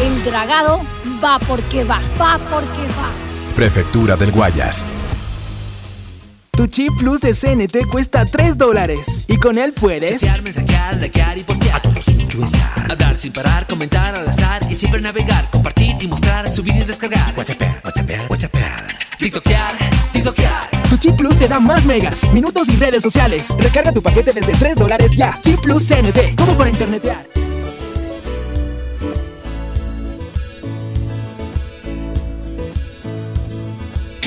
El dragado va porque va, va porque va. Prefectura del Guayas. Tu chip plus de CNT cuesta 3 dólares y con él puedes Chatear, mensajear, likear y postear. A todos influenciar. Hablar sin parar, comentar al azar Y siempre navegar, compartir y mostrar Subir y descargar. WhatsApp, WhatsApp, WhatsApp. TikTokear, TikTokear. Tu chip plus te da más megas, minutos y redes sociales. Recarga tu paquete desde 3 dólares ya. Chip plus CNT, todo para internetear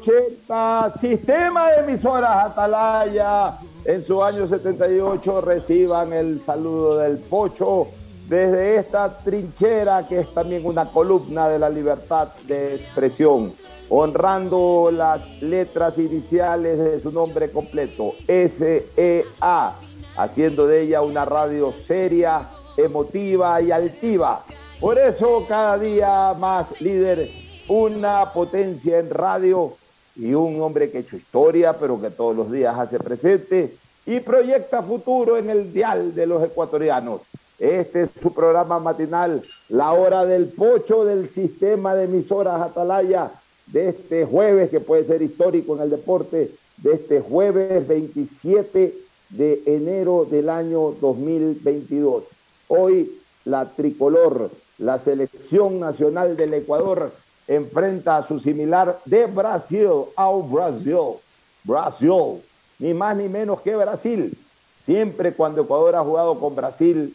680, sistema de emisoras Atalaya. En su año 78 reciban el saludo del Pocho desde esta trinchera que es también una columna de la libertad de expresión, honrando las letras iniciales de su nombre completo, SEA, haciendo de ella una radio seria, emotiva y altiva. Por eso cada día más líder, una potencia en radio y un hombre que ha hecho historia, pero que todos los días hace presente y proyecta futuro en el dial de los ecuatorianos. Este es su programa matinal, La Hora del Pocho del sistema de emisoras Atalaya, de este jueves, que puede ser histórico en el deporte, de este jueves 27 de enero del año 2022. Hoy la tricolor, la selección nacional del Ecuador, enfrenta a su similar de Brasil, ao Brasil, Brasil, ni más ni menos que Brasil. Siempre cuando Ecuador ha jugado con Brasil,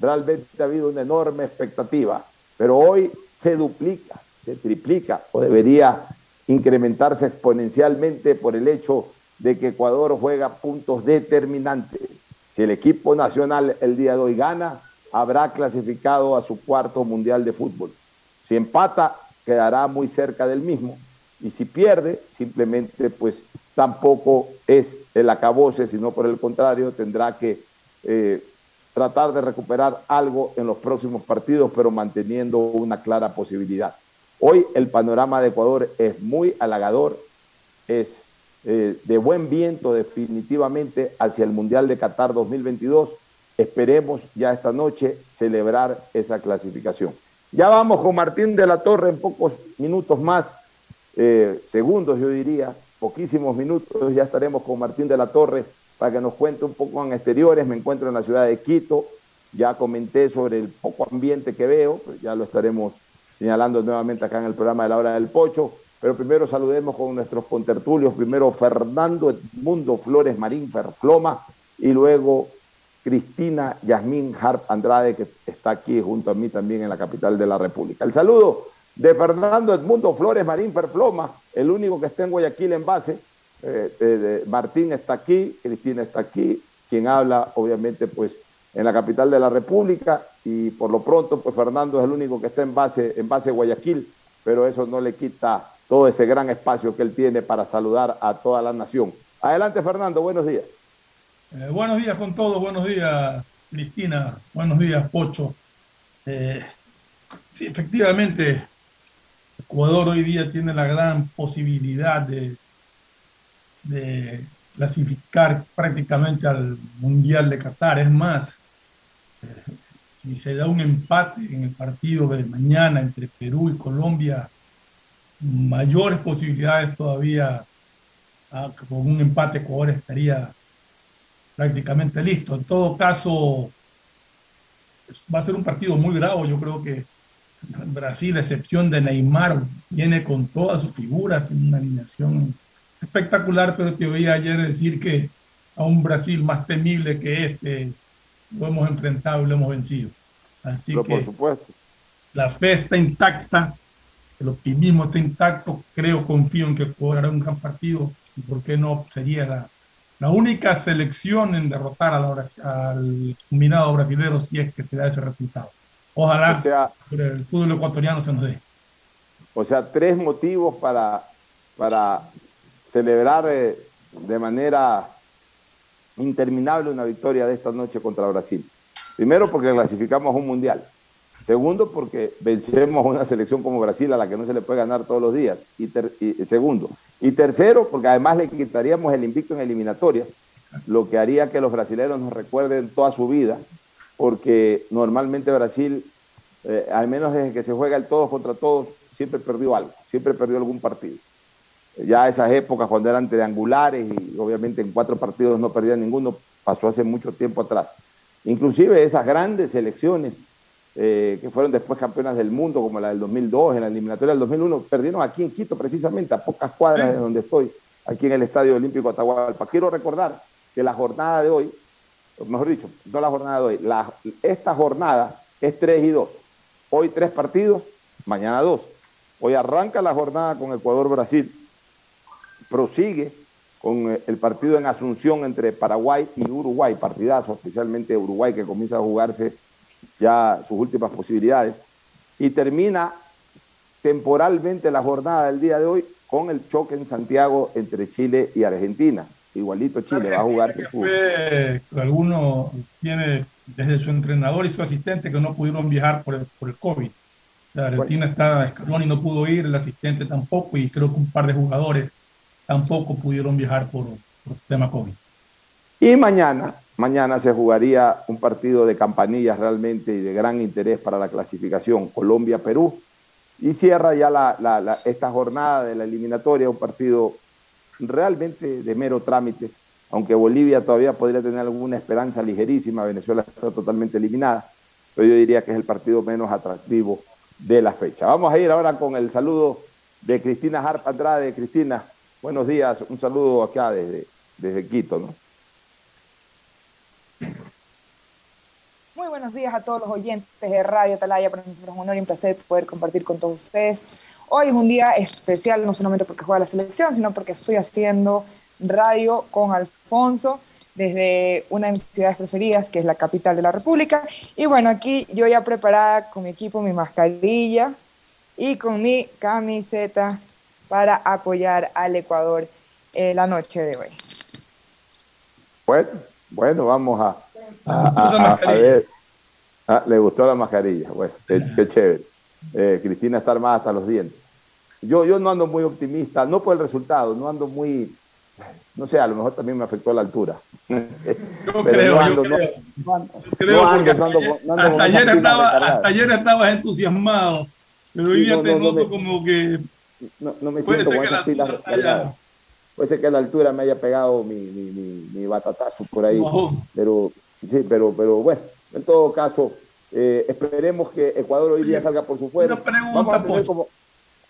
realmente ha habido una enorme expectativa, pero hoy se duplica, se triplica o debería incrementarse exponencialmente por el hecho de que Ecuador juega puntos determinantes. Si el equipo nacional el día de hoy gana, habrá clasificado a su cuarto mundial de fútbol. Si empata, quedará muy cerca del mismo. Y si pierde, simplemente pues tampoco es el acabose, sino por el contrario, tendrá que eh, tratar de recuperar algo en los próximos partidos, pero manteniendo una clara posibilidad. Hoy el panorama de Ecuador es muy halagador, es eh, de buen viento definitivamente hacia el Mundial de Qatar 2022. Esperemos ya esta noche celebrar esa clasificación. Ya vamos con Martín de la Torre en pocos minutos más, eh, segundos yo diría, poquísimos minutos, ya estaremos con Martín de la Torre para que nos cuente un poco en exteriores. Me encuentro en la ciudad de Quito, ya comenté sobre el poco ambiente que veo, pues ya lo estaremos señalando nuevamente acá en el programa de la hora del pocho. Pero primero saludemos con nuestros contertulios. Primero Fernando Edmundo Flores Marín Ferfloma y luego Cristina Yasmín Harp Andrade, que está aquí junto a mí también en la capital de la República. El saludo de Fernando Edmundo Flores Marín Ferfloma, el único que está en Guayaquil en base. Eh, Martín está aquí, Cristina está aquí, quien habla obviamente pues en la capital de la República y por lo pronto pues Fernando es el único que está en base en base Guayaquil, pero eso no le quita todo ese gran espacio que él tiene para saludar a toda la nación. Adelante Fernando, buenos días. Eh, buenos días con todos, buenos días Cristina, buenos días Pocho. Eh, sí, efectivamente, Ecuador hoy día tiene la gran posibilidad de, clasificar prácticamente al Mundial de Qatar. Es más, eh, si se da un empate en el partido de mañana entre Perú y Colombia, mayores posibilidades todavía ah, con un empate Ecuador estaría prácticamente listo. En todo caso, va a ser un partido muy bravo. Yo creo que Brasil, a excepción de Neymar, viene con todas sus figuras, tiene una alineación espectacular, pero te oí ayer decir que a un Brasil más temible que este lo hemos enfrentado y lo hemos vencido. Así que por supuesto. la fe está intacta, el optimismo está intacto, creo, confío en que podrá un gran partido y por qué no sería la, la única selección en derrotar a la, al combinado brasileño si es que se da ese resultado. Ojalá sea, el fútbol ecuatoriano se nos dé. O sea, tres motivos para, para celebrar eh, de manera interminable una victoria de esta noche contra Brasil. Primero porque clasificamos a un mundial. Segundo porque vencemos una selección como Brasil a la que no se le puede ganar todos los días. Y, segundo. Y tercero porque además le quitaríamos el invicto en eliminatoria, lo que haría que los brasileños nos recuerden toda su vida, porque normalmente Brasil, eh, al menos desde que se juega el todos contra todos, siempre perdió algo, siempre perdió algún partido ya esas épocas cuando eran triangulares y obviamente en cuatro partidos no perdían ninguno, pasó hace mucho tiempo atrás. Inclusive esas grandes selecciones eh, que fueron después campeonas del mundo, como la del 2002, en la eliminatoria del 2001, perdieron aquí en Quito precisamente, a pocas cuadras de donde estoy, aquí en el Estadio Olímpico Atahualpa. Quiero recordar que la jornada de hoy, mejor dicho, no la jornada de hoy, la, esta jornada es 3 y 2. Hoy tres partidos, mañana dos. Hoy arranca la jornada con Ecuador-Brasil prosigue con eh, el partido en Asunción entre Paraguay y Uruguay, partidazo, especialmente Uruguay que comienza a jugarse ya sus últimas posibilidades, y termina temporalmente la jornada del día de hoy con el choque en Santiago entre Chile y Argentina. Igualito Chile va a jugarse fútbol. Algunos tiene desde su entrenador y su asistente que no pudieron viajar por el, por el COVID. La Argentina está escalón y no pudo ir, el asistente tampoco, y creo que un par de jugadores tampoco pudieron viajar por, por tema COVID. Y mañana, mañana se jugaría un partido de campanillas realmente y de gran interés para la clasificación Colombia-Perú. Y cierra ya esta jornada de la eliminatoria, un partido realmente de mero trámite, aunque Bolivia todavía podría tener alguna esperanza ligerísima, Venezuela está totalmente eliminada, pero yo diría que es el partido menos atractivo de la fecha. Vamos a ir ahora con el saludo de Cristina Harpa Andrade. Cristina, Buenos días, un saludo acá desde, desde Quito, ¿no? Muy buenos días a todos los oyentes de Radio Talaya. Para nosotros es un honor y un placer poder compartir con todos ustedes. Hoy es un día especial, no solamente porque juega la selección, sino porque estoy haciendo radio con Alfonso desde una de mis ciudades preferidas, que es la capital de la República. Y bueno, aquí yo ya preparada con mi equipo, mi mascarilla y con mi camiseta para apoyar al Ecuador eh, la noche de hoy. Bueno, bueno, vamos a, Ah, ah, a ver. Ah, le gustó la mascarilla. Bueno, qué, qué chévere. Eh, Cristina está armada hasta los dientes. Yo, yo no ando muy optimista, no por el resultado, no ando muy, no sé, a lo mejor también me afectó la altura. Yo creo, yo creo. Yo creo porque hasta ayer estaba, hasta ayer estabas entusiasmado, pero hoy día te noto como que no, no me puede siento ser con que la esas pilas. Puede ser que a la altura me haya pegado mi, mi, mi, mi batatazo por ahí. Pero sí, pero, pero bueno, en todo caso, eh, esperemos que Ecuador hoy día salga por su fuera. Una pregunta, Pocho. como,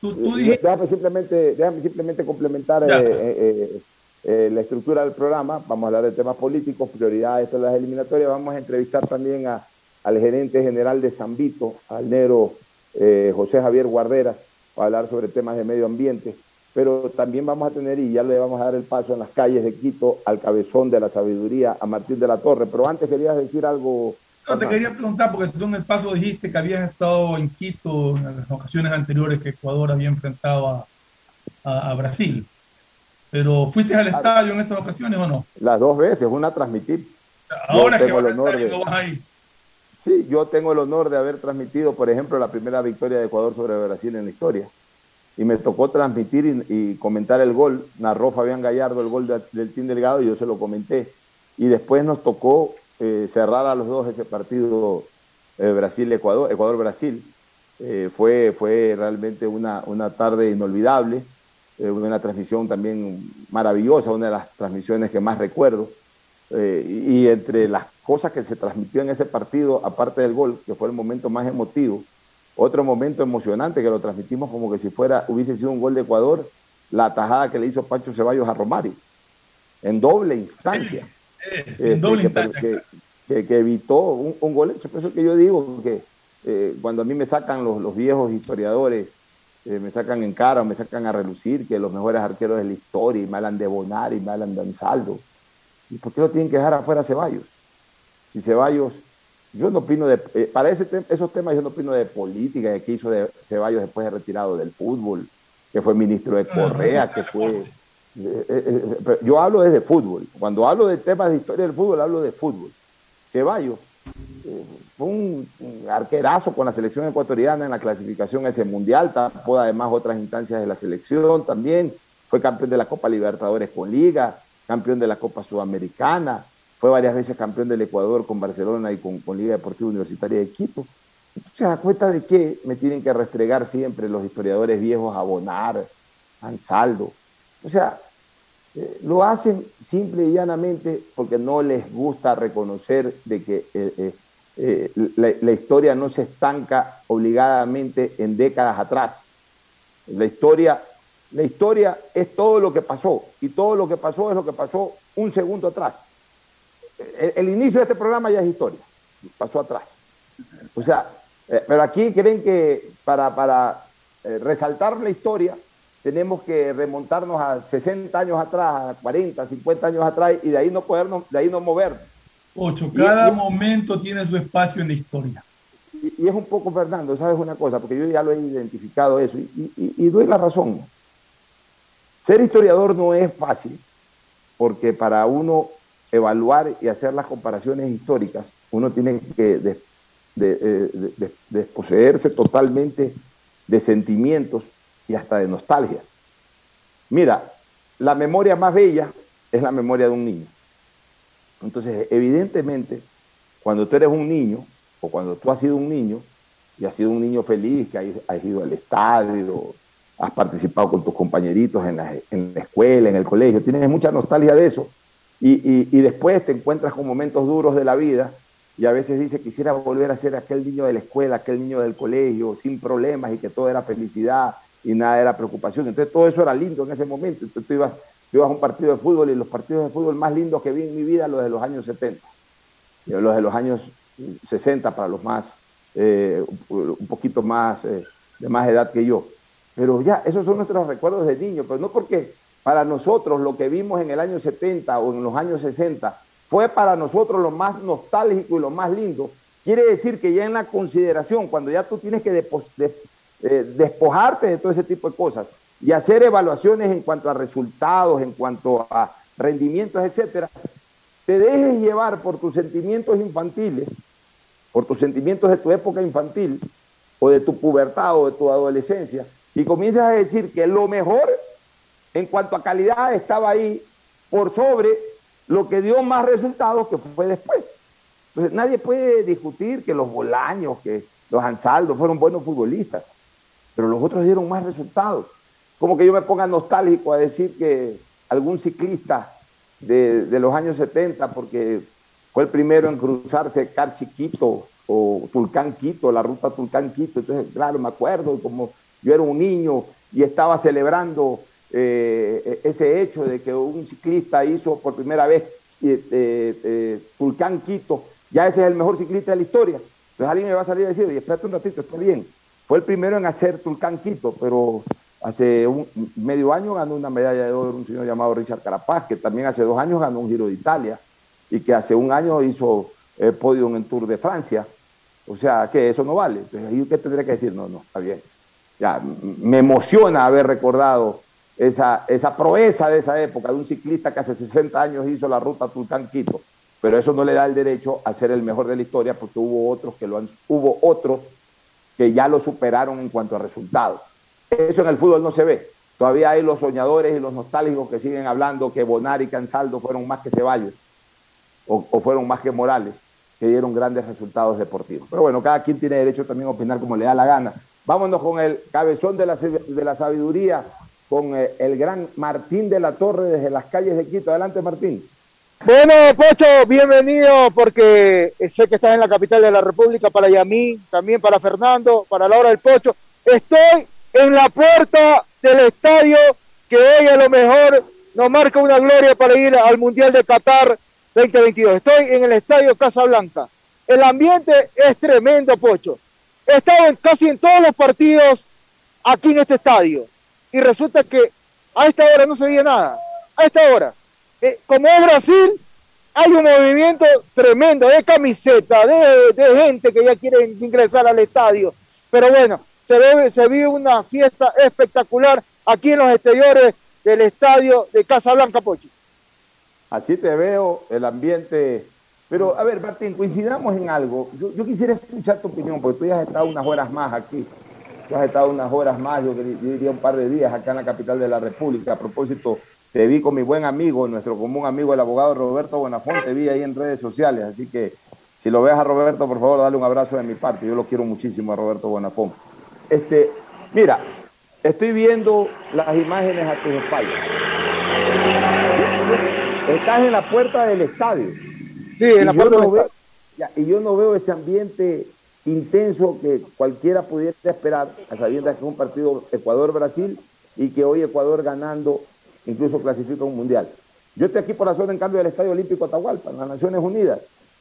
Tú, tú eh, dijiste, déjame simplemente, déjame simplemente complementar eh, eh, eh, eh, la estructura del programa. Vamos a hablar de temas políticos, prioridades de las eliminatorias. Vamos a entrevistar también a, al gerente general de Zambito, al negro eh, José Javier Guarderas, para hablar sobre temas de medio ambiente. Pero también vamos a tener, y ya le vamos a dar el paso en las calles de Quito, al cabezón de la sabiduría, a Martín de la Torre. Pero antes querías decir algo. no, te quería preguntar, porque tú en el paso dijiste que habías estado en Quito en las ocasiones anteriores que Ecuador había enfrentado a, a- a Brasil. Pero ¿fuiste al estadio en esas ocasiones o no? Las dos veces, una transmitir. Ahora que tengo vas el honor de- vas a ir. Sí, yo tengo el honor de haber transmitido, por ejemplo, la primera victoria de Ecuador sobre Brasil en la historia. Y me tocó transmitir y, comentar el gol. Narró Fabián Gallardo el gol de- del Team Delgado y yo se lo comenté. Y después nos tocó eh, cerrar a los dos ese partido eh, Brasil-Ecuador, Ecuador-Brasil. Eh, fue, fue realmente una, una tarde inolvidable, una transmisión también maravillosa, una de las transmisiones que más recuerdo. Y entre las cosas que se transmitió en ese partido, aparte del gol, que fue el momento más emotivo, otro momento emocionante que lo transmitimos como que si fuera, hubiese sido un gol de Ecuador, la tajada que le hizo Pancho Ceballos a Romario, en doble instancia. Eh, en doble que, instancia. que- que- que evitó un, un gol hecho. Por eso que yo digo que eh, cuando a mí me sacan los, los viejos historiadores, eh, me sacan en cara o me sacan a relucir que los mejores arqueros de la historia y me hablan de Bonar y me hablan de Ansaldo. ¿Y por qué lo tienen que dejar afuera a Ceballos? Si Ceballos, yo no opino de, eh, para ese te- esos temas yo no opino de política, de qué hizo de Ceballos después de retirado del fútbol, que fue ministro de Correa, que fue... eh, eh, eh, yo hablo desde fútbol. Cuando hablo de temas de historia del fútbol, hablo de fútbol. Ceballos fue un, un arquerazo con la selección ecuatoriana en la clasificación a ese mundial, tapó además otras instancias de la selección también, fue campeón de la Copa Libertadores con Liga, campeón de la Copa Sudamericana, fue varias veces campeón del Ecuador con Barcelona y con, Liga Deportiva Universitaria de Quito. Entonces, ¿a cuenta de qué me tienen que restregar siempre los historiadores viejos a Bonar, a Ansaldo? O sea, eh, lo hacen simple y llanamente porque no les gusta reconocer de que eh, eh, la, la historia no se estanca obligadamente en décadas atrás. La historia, la historia es todo lo que pasó y todo lo que pasó es lo que pasó un segundo atrás. El, el inicio de este programa ya es historia, pasó atrás. O sea, eh, pero aquí creen que para, para eh, resaltar la historia tenemos que remontarnos a 60 años atrás, a 40, 50 años atrás y de ahí no podernos, de ahí no movernos. Ocho, cada y- momento tiene su espacio en la historia. Y, y es un poco, Fernando, ¿sabes una cosa? Porque yo ya lo he identificado eso y, y- y doy la razón. Ser historiador no es fácil, porque para uno evaluar y hacer las comparaciones históricas, uno tiene que eh, de- de- desposeerse totalmente de sentimientos y hasta de nostalgias. Mira, la memoria más bella es la memoria de un niño. Entonces, evidentemente, cuando tú eres un niño, o cuando tú has sido un niño, y has sido un niño feliz, que has ido al estadio, has participado con tus compañeritos en la, en la escuela, en el colegio, tienes mucha nostalgia de eso, y, y- y después te encuentras con momentos duros de la vida, y a veces dices, quisiera volver a ser aquel niño de la escuela, aquel niño del colegio, sin problemas, y que todo era felicidad y nada era preocupación. Entonces todo eso era lindo en ese momento. Entonces tú ibas, tú ibas a un partido de fútbol y los partidos de fútbol más lindos que vi en mi vida, los de los años 70 y los de los años 60 para los más, eh, un poquito más, eh, de más edad que yo. Pero ya, esos son nuestros recuerdos de niño, pero no porque para nosotros lo que vimos en el año 70 o en los años 60 fue para nosotros lo más nostálgico y lo más lindo. Quiere decir que ya en la consideración, cuando ya tú tienes que eh, despojarte de todo ese tipo de cosas y hacer evaluaciones en cuanto a resultados, en cuanto a rendimientos, etcétera, te dejes llevar por tus sentimientos infantiles, por tus sentimientos de tu época infantil, o de tu pubertad o de tu adolescencia, y comienzas a decir que lo mejor en cuanto a calidad estaba ahí por sobre lo que dio más resultados que fue después. Entonces, nadie puede discutir que los Bolaños, que los Ansaldos fueron buenos futbolistas, pero los otros dieron más resultados. Como que yo me ponga nostálgico a decir que algún ciclista de, de los años 70, porque fue el primero en cruzarse Car Chiquito o Tulcán Quito, la ruta Tulcán Quito. Entonces, claro, me acuerdo como yo era un niño y estaba celebrando eh, ese hecho de que un ciclista hizo por primera vez eh, eh, Quito, ya ese es el mejor ciclista de la historia. Entonces alguien me va a salir a decir, oye, espérate un ratito, está bien. Fue el primero en hacer Tulcán Quito, pero hace medio año ganó una medalla de oro un señor llamado Richard Carapaz, que también hace dos años ganó un Giro de Italia y que hace un año hizo el podio en Tour de Francia. O sea, que eso no vale. Entonces, ahí usted tendría que decir, no, no, está bien. Ya, me emociona haber recordado esa, esa proeza de esa época, de un ciclista que hace 60 años hizo la ruta Tulcán-Quito, pero eso no le da el derecho a ser el mejor de la historia porque hubo otros que lo han, hubo otros que ya lo superaron en cuanto a resultados. Eso en el fútbol no se ve. Todavía hay los soñadores y los nostálgicos que siguen hablando que Bonar y Cansaldo fueron más que Ceballos o, o fueron más que Morales, que dieron grandes resultados deportivos. Pero bueno, cada quien tiene derecho también a opinar como le da la gana. Vámonos con el cabezón de la, de la sabiduría, con eh, el gran Martín de la Torre desde las calles de Quito. Adelante, Martín. Bueno, Pocho, bienvenido porque sé que estás en la capital de la República, para Yamín, también para Fernando, para la hora del Pocho. Estoy en la puerta del estadio que hoy a lo mejor nos marca una gloria para ir al Mundial de Qatar 2022. Estoy en el estadio Casablanca. El ambiente es tremendo, Pocho. He estado en, casi en todos los partidos aquí en este estadio. Y resulta que a esta hora no se veía nada. A esta hora. Eh, como es Brasil, hay un movimiento tremendo de camiseta, de, gente que ya quiere ingresar al estadio. Pero bueno, se, ve, se vive una fiesta espectacular aquí en los exteriores del estadio de Casablanca, Pocho. Así te veo, el ambiente pero, a ver, Martín, coincidamos en algo. Yo, quisiera escuchar tu opinión, porque tú ya has estado unas horas más aquí. Tú has estado unas horas más, yo, yo diría un par de días acá en la capital de la República. A propósito, te vi con mi buen amigo, nuestro común amigo, el abogado Roberto Bonafón, te vi ahí en redes sociales. Así que, si lo ves a Roberto, por favor, dale un abrazo de mi parte. Yo lo quiero muchísimo a Roberto Bonafón. Este, mira, estoy viendo las imágenes a tus espaldas. Estás en la puerta del estadio. Sí, en la puerta no veo, ya, Y yo no veo ese ambiente intenso que cualquiera pudiera esperar, a sabiendas que es un partido Ecuador-Brasil y que hoy Ecuador ganando incluso clasifica un mundial. Yo estoy aquí por la zona, en cambio, del Estadio Olímpico Atahualpa, en las Naciones Unidas.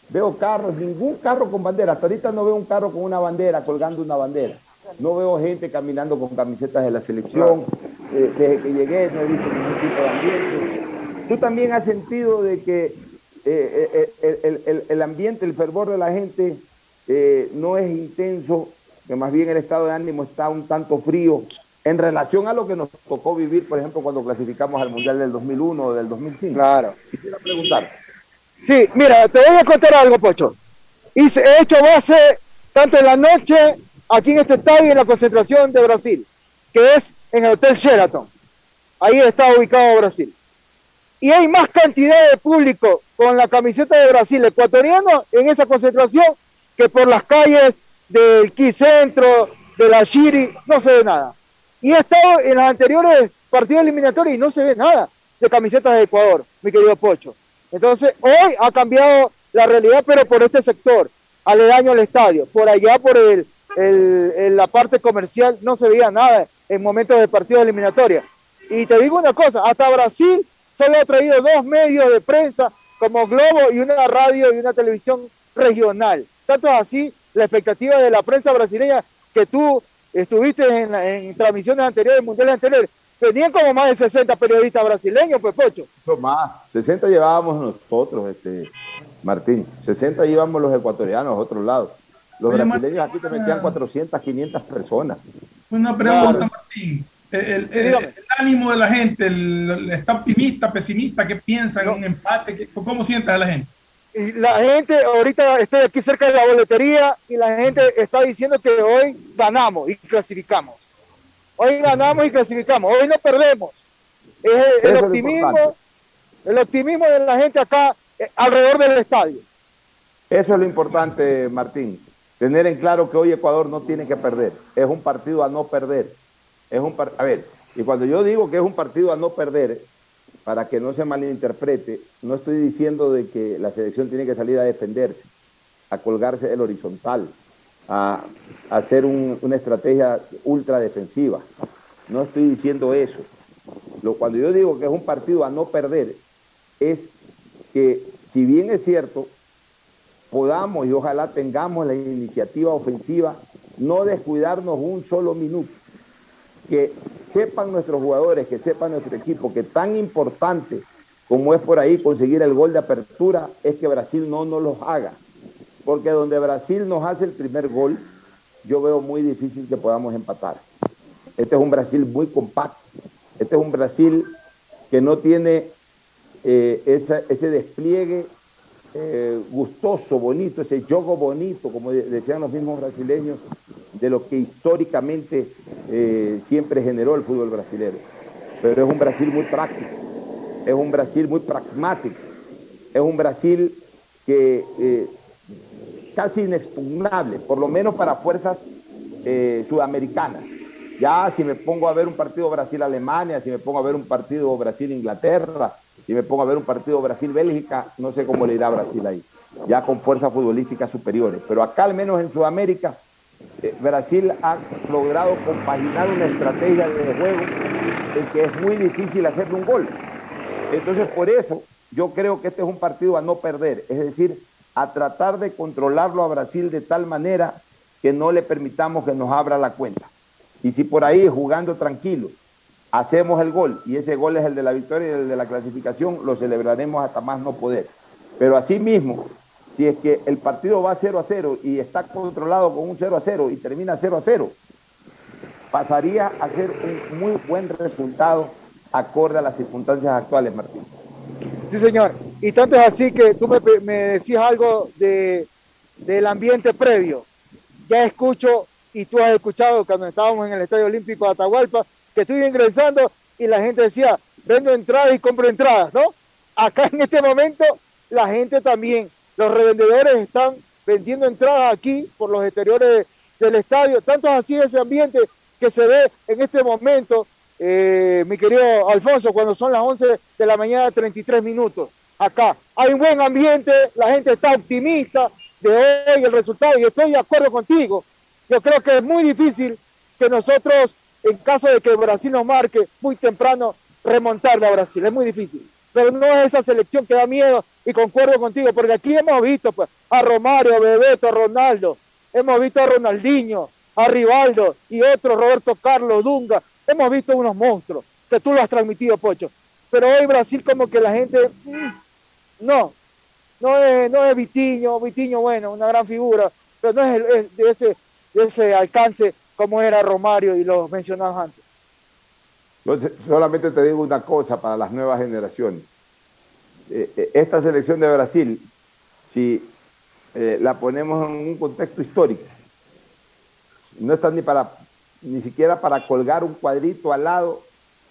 Veo carros, ningún carro con bandera. Hasta ahorita no veo un carro con una bandera, colgando una bandera. No veo gente caminando con camisetas de la selección. Eh, desde que llegué no he visto ningún tipo de ambiente. Tú también has sentido de que eh, eh, el, ambiente, el fervor de la gente eh, no es intenso, que más bien el estado de ánimo está un tanto frío en relación a lo que nos tocó vivir, por ejemplo, cuando clasificamos al Mundial del 2001 o del 2005. Claro. Quisiera preguntar. Sí, mira, te voy a contar algo, Pocho. Hice, he hecho base tanto en la noche aquí en este estadio en la concentración de Brasil, que es en el Hotel Sheraton. Ahí está ubicado Brasil y hay más cantidad de público con la camiseta de Brasil ecuatoriano en esa concentración que por las calles del Quicentro, de la Shiri, no se ve nada. Y he estado en los anteriores partidos eliminatorios y no se ve nada de camisetas de Ecuador, mi querido Pocho. Entonces, hoy ha cambiado la realidad, pero por este sector, aledaño al estadio. Por allá, por el la parte comercial, no se veía nada en momentos de partidos eliminatorios. Y te digo una cosa, hasta Brasil solo ha traído dos medios de prensa como Globo y una radio y una televisión regional. Tanto es así la expectativa de la prensa brasileña que tú estuviste en, en transmisiones anteriores, mundiales anteriores. Tenían como más de 60 periodistas brasileños, pues Pocho. No más, 60 llevábamos nosotros, este, Martín. 60 llevamos los ecuatorianos a otros lados. Los Oye, brasileños Martín, aquí te metían 400, 500 personas. Una pregunta, claro. Martín. el, el- el ánimo de la gente, el- el- está optimista, pesimista, ¿qué piensan? ¿Un empate? ¿Qué- ¿Cómo sientes a la gente? Y la gente, ahorita estoy aquí cerca de la boletería y la gente está diciendo que hoy ganamos y clasificamos. Hoy ganamos y clasificamos. Hoy no perdemos. Es el, optimismo, importante. el optimismo de la gente acá eh, alrededor del estadio. Eso es lo importante, Martín. Tener en claro que hoy Ecuador no tiene que perder. Es un partido a no perder. Es un par- a ver, y cuando yo digo que es un partido a no perder, para que no se malinterprete, no estoy diciendo de que la selección tiene que salir a defenderse, a colgarse del horizontal, a, hacer un- una estrategia ultra defensiva. No estoy diciendo eso. Lo, cuando yo digo que es un partido a no perder, es que si bien es cierto, podamos y ojalá tengamos la iniciativa ofensiva, no descuidarnos un solo minuto. Que sepan nuestros jugadores, que sepan nuestro equipo, que tan importante como es por ahí conseguir el gol de apertura, es que Brasil no nos los haga. Porque donde Brasil nos hace el primer gol, yo veo muy difícil que podamos empatar. Este es un Brasil muy compacto. Este es un Brasil que no tiene eh, ese despliegue eh, gustoso, bonito, ese juego bonito, como de- decían los mismos brasileños, de lo que históricamente eh, siempre generó el fútbol brasileño. Pero es un Brasil muy práctico, es un Brasil muy pragmático, es un Brasil que eh, casi inexpugnable, por lo menos para fuerzas eh, sudamericanas. Ya si me pongo a ver un partido Brasil-Alemania, si me pongo a ver un partido Brasil-Inglaterra, si me pongo a ver un partido Brasil-Bélgica, no sé cómo le irá a Brasil ahí, ya con fuerzas futbolísticas superiores. Pero acá, al menos en Sudamérica, Brasil ha logrado compaginar una estrategia de juego en que es muy difícil hacerle un gol. Entonces, por eso yo creo que este es un partido a no perder, es decir, a tratar de controlarlo a Brasil de tal manera que no le permitamos que nos abra la cuenta. Y si por ahí, jugando tranquilo, hacemos el gol y ese gol es el de la victoria y el de la clasificación, lo celebraremos hasta más no poder. Pero así mismo, si es que el partido va 0 a 0 y está controlado con un 0 a 0 y termina 0 a 0, pasaría a ser un muy buen resultado acorde a las circunstancias actuales, Martín. Sí, señor. Y tanto es así que tú me, me decías algo de, del ambiente previo. Ya escucho, y tú has escuchado cuando estábamos en el Estadio Olímpico de Atahualpa, que estoy ingresando y la gente decía, vendo entradas y compro entradas, ¿no? Acá en este momento la gente también, los revendedores están vendiendo entradas aquí por los exteriores del estadio. Tanto es así ese ambiente que se ve en este momento, eh, mi querido Alfonso, cuando son las 11 de la mañana, 33 minutos. Acá hay un buen ambiente, la gente está optimista de hoy el resultado y estoy de acuerdo contigo. Yo creo que es muy difícil que nosotros, en caso de que Brasil nos marque muy temprano, remontarle a Brasil. Es muy difícil. Pero no es esa selección que da miedo y concuerdo contigo, porque aquí hemos visto pues, a Romario, a Bebeto, a Ronaldo, hemos visto a Ronaldinho, a Rivaldo y otros, Roberto Carlos, Dunga. Hemos visto unos monstruos que tú lo has transmitido, Pocho. Pero hoy Brasil como que la gente, mm, no, no es, no es Vitiño, Vitiño, bueno, una gran figura, pero no es, es de, ese, de ese alcance como era Romario y los mencionados antes. Yo te- solamente te digo una cosa para las nuevas generaciones. Eh, eh, esta selección de Brasil, si eh, la ponemos en un contexto histórico, no está ni para ni siquiera para colgar un cuadrito al lado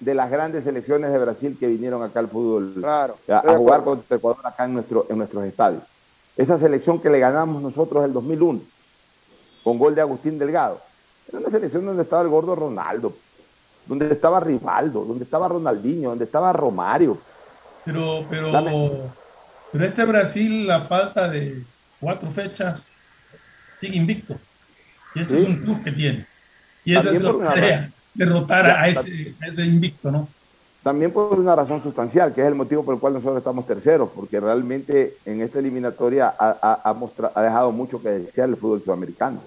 de las grandes selecciones de Brasil que vinieron acá al fútbol Claro, a, jugar contra Ecuador acá en, nuestro, en nuestros estadios. Esa selección que le ganamos nosotros el 2001 con gol de Agustín Delgado. Era una selección donde estaba el gordo Ronaldo, donde estaba Rivaldo, donde estaba Ronaldinho, donde estaba Romario. Pero, pero, Dame. pero este Brasil, la falta de cuatro fechas, sigue invicto. Y ese Sí. es un plus que tiene. Y esa es la tarea, razón. derrotar Ya, a ese, a ese invicto, ¿no? También por una razón sustancial, que es el motivo por el cual nosotros estamos terceros, porque realmente en esta eliminatoria ha, ha- ha mostra- ha dejado mucho que desear el fútbol sudamericano.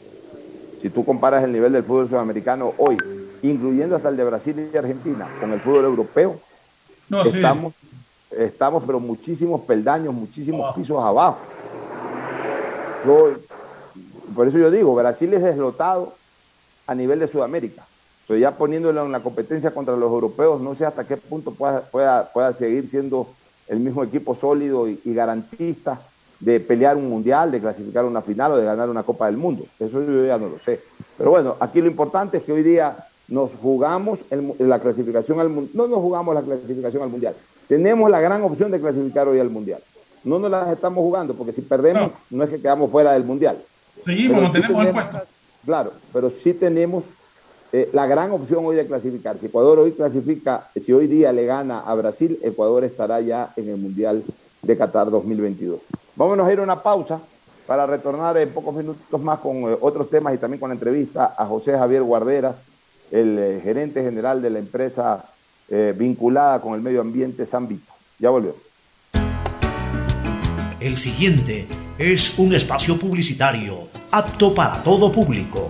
Si tú comparas el nivel del fútbol sudamericano hoy, incluyendo hasta el de Brasil y Argentina, con el fútbol europeo, No, sí. estamos, estamos pero muchísimos peldaños, muchísimos pisos abajo. Yo- por eso yo digo, Brasil es deslotado a nivel de Sudamérica. Pero ya poniéndolo en la competencia contra los europeos, no sé hasta qué punto pueda, pueda, pueda seguir siendo el mismo equipo sólido y, y garantista de pelear un mundial, de clasificar una final o de ganar una Copa del Mundo. Eso yo ya no lo sé. Pero bueno, aquí lo importante es que hoy día nos jugamos el- la clasificación al mundial. No nos jugamos la clasificación al mundial. Tenemos la gran opción de clasificar hoy al mundial. No nos las estamos jugando porque si perdemos no, es que quedamos fuera del mundial. Seguimos, no sí tenemos el puesto. Claro, pero sí tenemos eh, la gran opción hoy de clasificar. Si Ecuador hoy clasifica, si hoy día le gana a Brasil, Ecuador estará ya en el Mundial de Qatar 2022. Vámonos a ir a una pausa para retornar en pocos minutos más con eh, otros temas y también con la entrevista a José Javier Guarderas, el eh, gerente general de la empresa eh, vinculada con el medio ambiente San Vito. Ya volvemos. El siguiente es un espacio publicitario apto para todo público.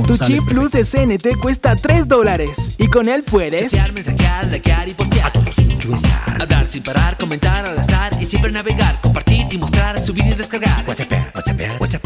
Tu chip plus de CNT cuesta 3 dólares. Y con él puedes. Chatear, mensajear, likear y postear. A todos estar. Hablar sin parar, comentar al azar y siempre navegar, compartir y mostrar, subir y descargar. WhatsApp, WhatsApp, WhatsApp.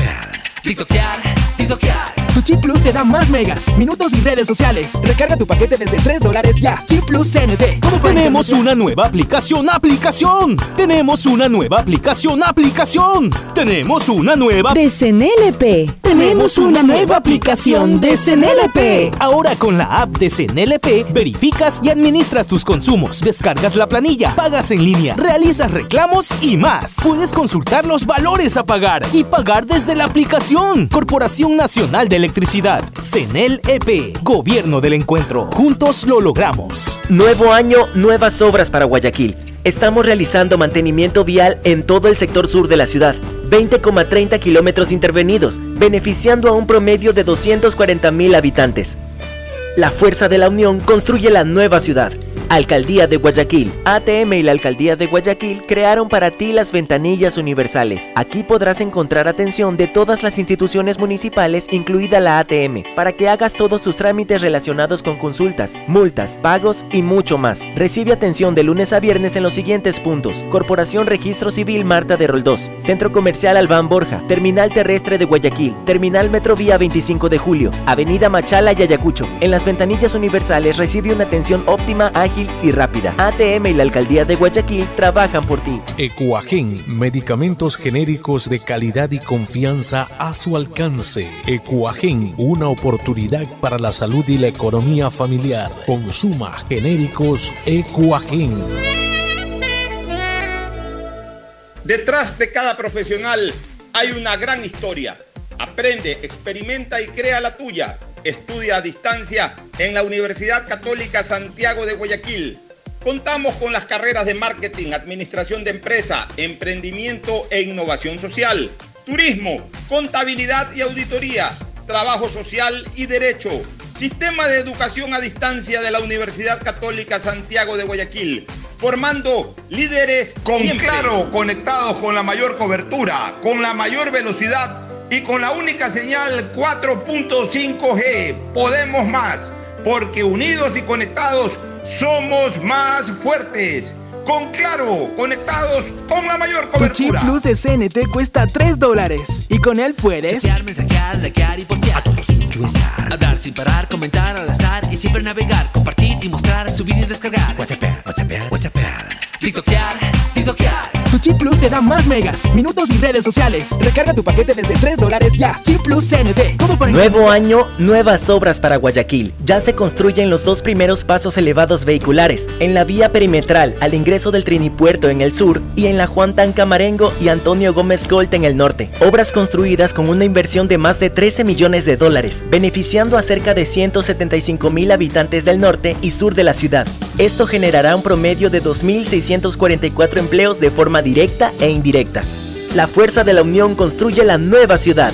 TikTokear, TikTokear. Tu chip plus te da más megas, minutos y redes sociales. Recarga tu paquete desde 3 dólares ya. Chip plus CNT. ¿Cómo Tenemos una nueva aplicación, aplicación. Tenemos una nueva aplicación, aplicación. Tenemos una nueva de CNLP. Tenemos una nueva aplicación de CNLP. Ahora con la app de CNLP verificas y administras tus consumos, descargas la planilla, pagas en línea, realizas reclamos y más. Puedes consultar los valores a pagar y pagar desde la aplicación. Corporación Nacional de Electricidad, CNLEP, Gobierno del Encuentro. Juntos lo logramos. Nuevo año, nuevas obras para Guayaquil. Estamos realizando mantenimiento vial en todo el sector sur de la ciudad. 20,30 kilómetros intervenidos, beneficiando a un promedio de 240 mil habitantes. La fuerza de la unión construye la nueva ciudad. Alcaldía de Guayaquil. ATM y la Alcaldía de Guayaquil crearon para ti las ventanillas universales. Aquí podrás encontrar atención de todas las instituciones municipales, incluida la ATM, para que hagas todos tus trámites relacionados con consultas, multas, pagos y mucho más. Recibe atención de lunes a viernes en los siguientes puntos. Corporación Registro Civil Marta de Roldós, Centro Comercial Albán Borja, Terminal Terrestre de Guayaquil, Terminal Metrovía 25 de Julio, Avenida Machala y Ayacucho. En las ventanillas universales recibe una atención óptima, ágil y rápida. ATM y la Alcaldía de Guayaquil trabajan por ti. Ecuagen, medicamentos genéricos de calidad y confianza a su alcance. Ecuagen, una oportunidad para la salud y la economía familiar. Consuma genéricos Ecuagen. Detrás de cada profesional hay una gran historia. Aprende, experimenta y crea la tuya. Estudia a distancia en la Universidad Católica Santiago de Guayaquil. Contamos con las carreras de marketing, administración de empresa, emprendimiento e innovación social, turismo, contabilidad y auditoría, trabajo social y derecho. Sistema de educación a distancia de la Universidad Católica Santiago de Guayaquil, formando líderes con claro, conectados con la mayor cobertura, con la mayor velocidad y con la única señal 4.5G. Podemos más, porque unidos y conectados somos más fuertes. Con claro, conectados con la mayor Tu chip cobertura. plus de CNT cuesta 3 dólares. Y con él puedes. Chatear, mensajear, likear y postear. A todos estar. Hablar sin parar, comentar al azar y siempre navegar, compartir y mostrar, subir y descargar. WhatsApp, WhatsApp, WhatsApp. TikTokear, TikTokear. Chip plus te da más megas, minutos y redes sociales. Recarga tu paquete desde 3 dólares ya. Chip plus CNT. ¿Cómo para Nuevo año, nuevas obras para Guayaquil. Ya se construyen los dos primeros pasos elevados vehiculares, en la vía perimetral al ingreso del Trinipuerto en el sur y en la Juan Tancamarengo y Antonio Gómez Gold en el norte. Obras construidas con una inversión de más de 13 millones de dólares, beneficiando a cerca de 175 mil habitantes del norte y sur de la ciudad. Esto generará un promedio de 2.644 empleos de forma directa e indirecta. La fuerza de la unión construye la nueva ciudad.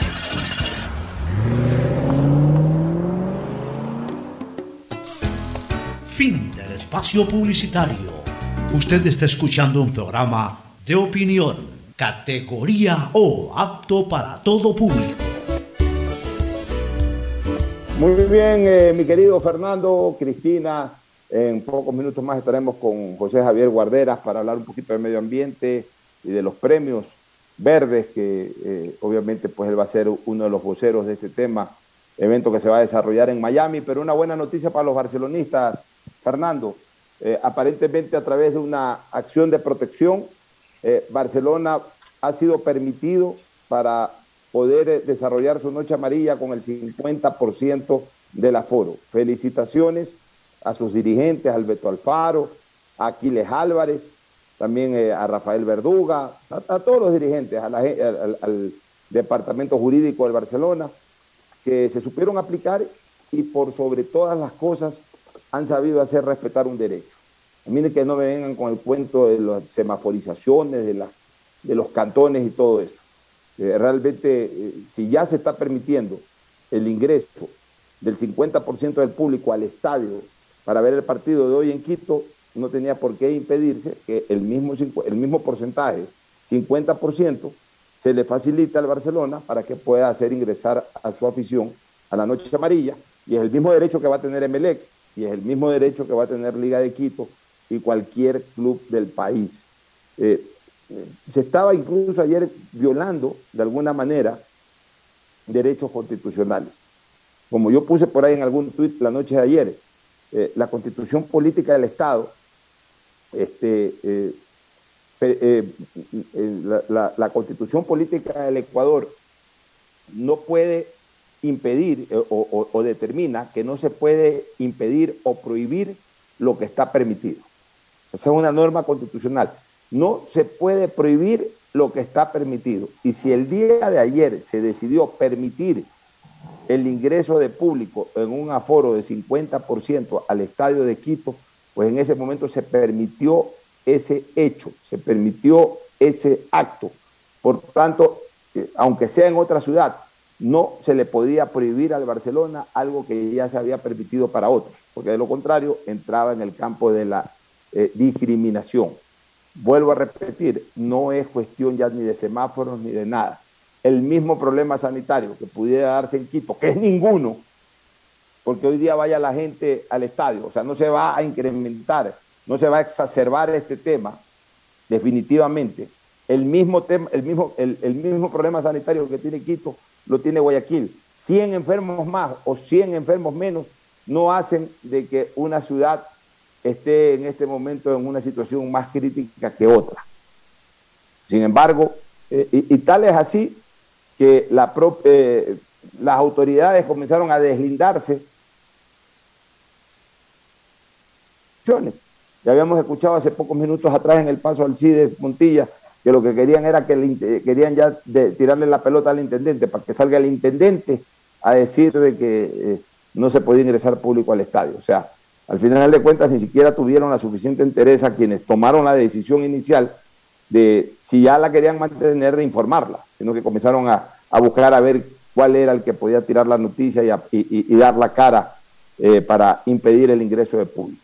Fin del espacio publicitario. Usted está escuchando un programa de opinión, categoría O, apto para todo público. Muy bien, eh, mi querido Fernando, Cristina, en pocos minutos más estaremos con José Javier Guarderas para hablar un poquito del medio ambiente y de los premios verdes, que eh, obviamente pues él va a ser uno de los voceros de este tema, evento que se va a desarrollar en Miami, pero una buena noticia para los barcelonistas, Fernando. Eh, aparentemente a través de una acción de protección, Barcelona ha sido permitido para poder desarrollar su noche amarilla con el 50% del aforo. Felicitaciones a sus dirigentes, Alberto Alfaro, a Aquiles Álvarez, también eh, a Rafael Verduga, a, todos los dirigentes, al, Departamento Jurídico del Barcelona, que se supieron aplicar y por sobre todas las cosas han sabido hacer respetar un derecho. Miren que no me vengan con el cuento de las semaforizaciones, de, de los cantones y todo eso. Eh, realmente, eh, si ya se está permitiendo el ingreso del 50% del público al estadio para ver el partido de hoy en Quito, no tenía por qué impedirse que el mismo, el mismo porcentaje, 50%, se le facilite al Barcelona para que pueda hacer ingresar a su afición a la noche amarilla, y es el mismo derecho que va a tener Emelec, y es el mismo derecho que va a tener Liga de Quito y cualquier club del país. Eh, se estaba incluso ayer violando de alguna manera derechos constitucionales. Como yo puse por ahí en algún tuit la noche de ayer, eh, la constitución política del Estado, este, eh, la, constitución política del Ecuador no puede impedir o, o determina que no se puede impedir o prohibir lo que está permitido. Esa es una norma constitucional. No se puede prohibir lo que está permitido. Y si el día de ayer se decidió permitir el ingreso de público en un aforo de 50% al estadio de Quito, pues en ese momento se permitió ese hecho, se permitió ese acto. Por tanto, eh, aunque sea en otra ciudad, no se le podía prohibir al Barcelona algo que ya se había permitido para otros, porque de lo contrario entraba en el campo de la eh, discriminación. Vuelvo a repetir, no es cuestión ya ni de semáforos ni de nada. El mismo problema sanitario que pudiera darse en Quito, que es ninguno, porque hoy día vaya la gente al estadio, o sea, no se va a incrementar, no se va a exacerbar este tema, definitivamente. El mismo, tema, el mismo, el, el mismo problema sanitario que tiene Quito lo tiene Guayaquil. 100 enfermos más o 100 enfermos menos no hacen de que una ciudad esté en este momento en una situación más crítica que otra. Sin embargo, eh, y, tal es así que eh, las autoridades comenzaron a deslindarse. Ya habíamos escuchado hace pocos minutos atrás en el paso al CIDES Montilla que lo que querían era que querían ya tirarle la pelota al intendente para que salga el intendente a decir de que eh, no se podía ingresar público al estadio. O sea, al final de cuentas ni siquiera tuvieron la suficiente interés quienes tomaron la decisión inicial de si ya la querían mantener de informarla, sino que comenzaron a, a buscar a ver cuál era el que podía tirar la noticia y, y, y dar la cara eh, para impedir el ingreso de público.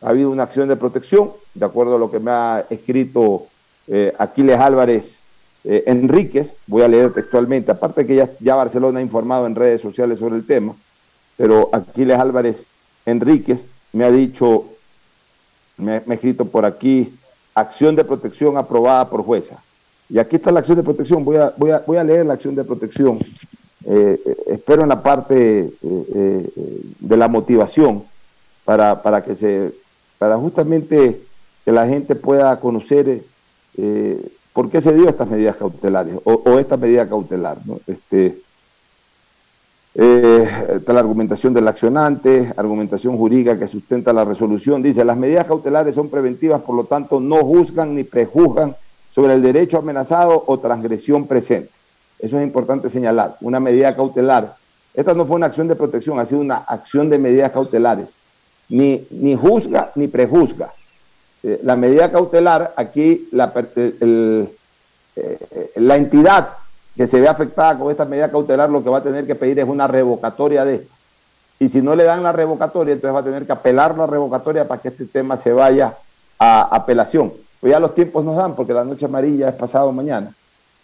Ha habido una acción de protección, de acuerdo a lo que me ha escrito eh, Aquiles Álvarez eh, Enríquez, voy a leer textualmente, aparte que ya, ya Barcelona ha informado en redes sociales sobre el tema, pero Aquiles Álvarez Enríquez me ha dicho, me, ha escrito por aquí, acción de protección aprobada por jueza. Y aquí está la acción de protección, voy a, voy a, voy a leer la acción de protección. Eh, espero en la parte de la motivación para, para que se, para justamente que la gente pueda conocer eh, por qué se dio estas medidas cautelares o, esta medida cautelar. ¿no? Este, eh, la argumentación del accionante, argumentación jurídica que sustenta la resolución. Dice, las medidas cautelares son preventivas, por lo tanto, no juzgan ni prejuzgan sobre el derecho amenazado o transgresión presente. Eso es importante señalar. Una medida cautelar. Esta no fue una acción de protección, ha sido una acción de medidas cautelares. Ni, ni juzga ni prejuzga. Eh, la medida cautelar, aquí la, eh, la entidad que se ve afectada con esta medida cautelar lo que va a tener que pedir es una revocatoria de esto. Y si no le dan la revocatoria, entonces va a tener que apelar la revocatoria para que este tema se vaya a apelación. Pues ya los tiempos nos dan, porque la noche amarilla es pasado mañana.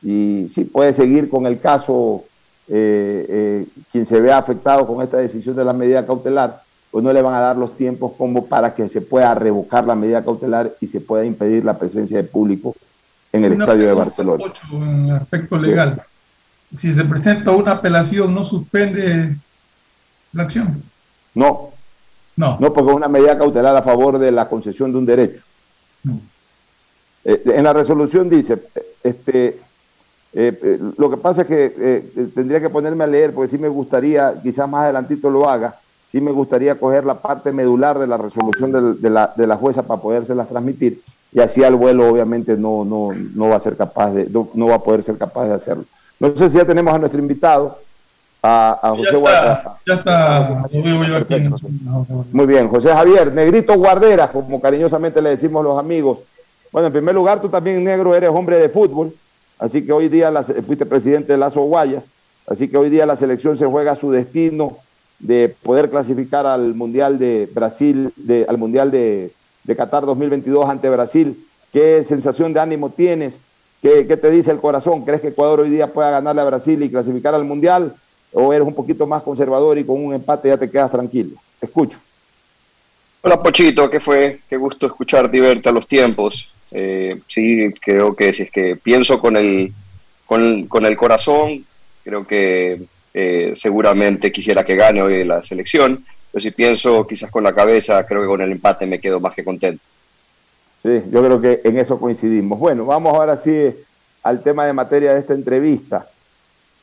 Y sí, puede seguir con el caso eh, quien se vea afectado con esta decisión de la medida cautelar, pues no le van a dar los tiempos como para que se pueda revocar la medida cautelar y se pueda impedir la presencia de público en el estadio de Barcelona. En el aspecto legal, si se presenta una apelación, ¿no suspende la acción? No. No. No, porque es una medida cautelar a favor de la concesión de un derecho. No. Eh, en la resolución dice, este, eh, eh, lo que pasa es que tendría que ponerme a leer, porque sí me gustaría, quizás más adelantito lo haga, sí me gustaría coger la parte medular de la resolución de, de, la, de la jueza para podérselas transmitir y así al vuelo obviamente no, no, no va a ser capaz de, no, no, va a poder ser capaz de hacerlo. No sé si ya tenemos a nuestro invitado, a, a José ya está, ya está, lo veo yo aquí. Muy bien, José Javier, Negrito Guardera, como cariñosamente le decimos los amigos. Bueno, en primer lugar, tú también, negro, eres hombre de fútbol, así que hoy día fuiste presidente de Lazo Guayas, así que hoy día la selección se juega su destino de poder clasificar al Mundial de Brasil, de, al Mundial de, de Qatar 2022 ante Brasil. ¿Qué sensación de ánimo tienes? ¿Qué, ¿Qué, te dice el corazón? ¿Crees que Ecuador hoy día pueda ganarle a Brasil y clasificar al Mundial? ¿O eres un poquito más conservador y con un empate ya te quedas tranquilo? Escucho. Hola Pochito, ¿qué fue? Qué gusto escucharte y verte a los tiempos. Eh, sí, creo que si es que pienso con el, con, con el corazón, creo que eh, seguramente quisiera que gane hoy la selección, pero si pienso quizás con la cabeza, creo que con el empate me quedo más que contento. Sí, yo creo que en eso coincidimos. Bueno, vamos ahora sí al tema de materia de esta entrevista.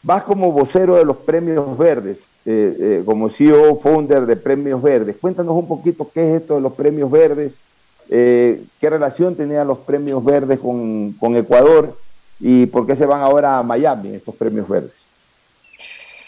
Vas como vocero de los premios verdes, eh, eh, como CEO founder de Premios Verdes. Cuéntanos un poquito qué es esto de los premios verdes, eh, qué relación tenían los premios verdes con, con Ecuador y por qué se van ahora a Miami estos premios verdes.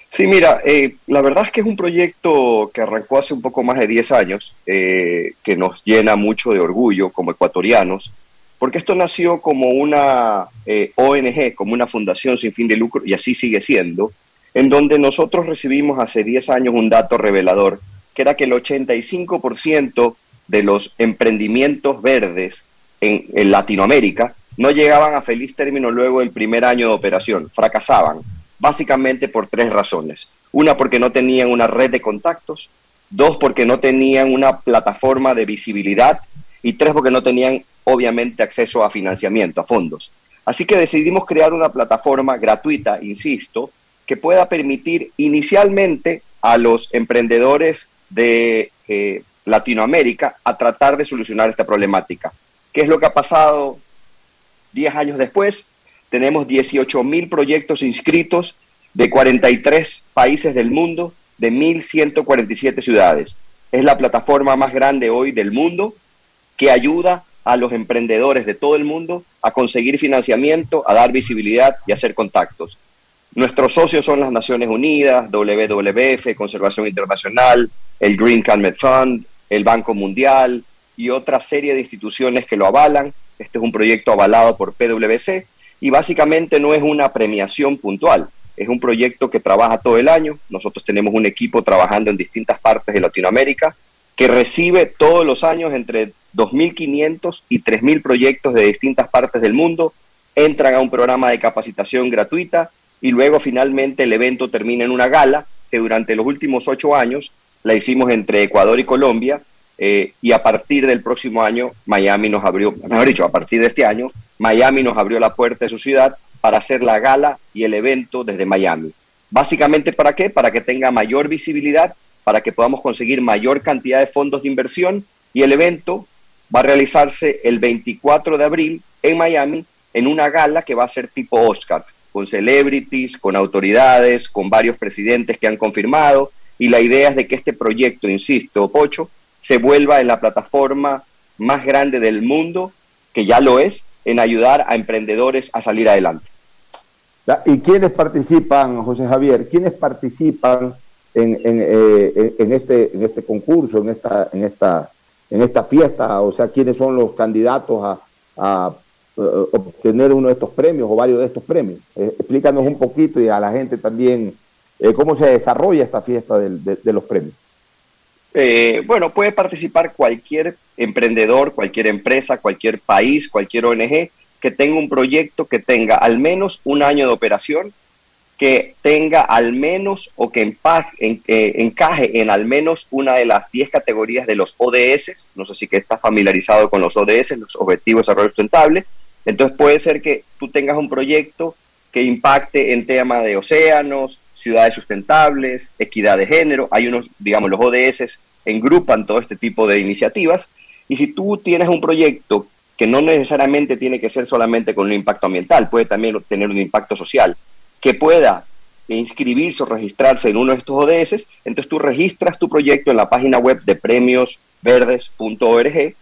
Sí, mira, eh, la verdad es que es un proyecto que arrancó hace un poco más de 10 años, eh, que nos llena mucho de orgullo como ecuatorianos, porque esto nació como una eh, ONG, como una fundación sin fin de lucro, y así sigue siendo, en donde nosotros recibimos hace 10 años un dato revelador, que era que el 85% de los emprendimientos verdes en, en Latinoamérica no llegaban a feliz término luego del primer año de operación, fracasaban, básicamente por tres razones. Una, porque no tenían una red de contactos, dos, porque no tenían una plataforma de visibilidad y tres, porque no tenían obviamente acceso a financiamiento, a fondos. Así que decidimos crear una plataforma gratuita, insisto, que pueda permitir inicialmente a los emprendedores de eh, Latinoamérica a tratar de solucionar esta problemática. ¿Qué es lo que ha pasado 10 años después? Tenemos 18 mil proyectos inscritos de 43 países del mundo, de 1.147 ciudades. Es la plataforma más grande hoy del mundo que ayuda a los emprendedores de todo el mundo a conseguir financiamiento, a dar visibilidad y a hacer contactos. Nuestros socios son las Naciones Unidas, WWF, Conservación Internacional, el Green Climate Fund, el Banco Mundial y otra serie de instituciones que lo avalan. Este es un proyecto avalado por PwC y básicamente no es una premiación puntual, es un proyecto que trabaja todo el año. Nosotros tenemos un equipo trabajando en distintas partes de Latinoamérica que recibe todos los años entre 2.500 y 3.000 proyectos de distintas partes del mundo, entran a un programa de capacitación gratuita y luego finalmente el evento termina en una gala que durante los últimos ocho años la hicimos entre Ecuador y Colombia eh, y a partir del próximo año Miami nos abrió, mejor dicho, a partir de este año Miami nos abrió la puerta de su ciudad para hacer la gala y el evento desde Miami. Básicamente, ¿para qué? Para que tenga mayor visibilidad para que podamos conseguir mayor cantidad de fondos de inversión y el evento va a realizarse el 24 de abril en Miami en una gala que va a ser tipo Oscar, con celebrities, con autoridades, con varios presidentes que han confirmado y la idea es de que este proyecto, insisto, Pocho, se vuelva en la plataforma más grande del mundo, que ya lo es, en ayudar a emprendedores a salir adelante. ¿Y quiénes participan, José Javier? ¿Quiénes participan eh, en, este, en este concurso, en esta, en, esta, en esta fiesta? O sea, ¿quiénes son los candidatos a, eh, obtener uno de estos premios o varios de estos premios? Eh, explícanos un poquito y a la gente también cómo se desarrolla esta fiesta de, los premios. bueno, puede participar cualquier emprendedor, cualquier empresa, cualquier país, cualquier ONG que tenga un proyecto que tenga al menos un año de operación que tenga al menos o que eh, encaje en al menos una de las 10 categorías de los ODS. No sé si que está familiarizado con los ODS, los Objetivos de Desarrollo Sustentable. Entonces puede ser que tú tengas un proyecto que impacte en tema de océanos, ciudades sustentables, equidad de género. Hay unos, digamos, los ODS engrupan todo este tipo de iniciativas. Y si tú tienes un proyecto que no necesariamente tiene que ser solamente con un impacto ambiental, puede también tener un impacto social que pueda inscribirse o registrarse en uno de estos ODS, entonces tú registras tu proyecto en la página web de premiosverdes.org. Eh,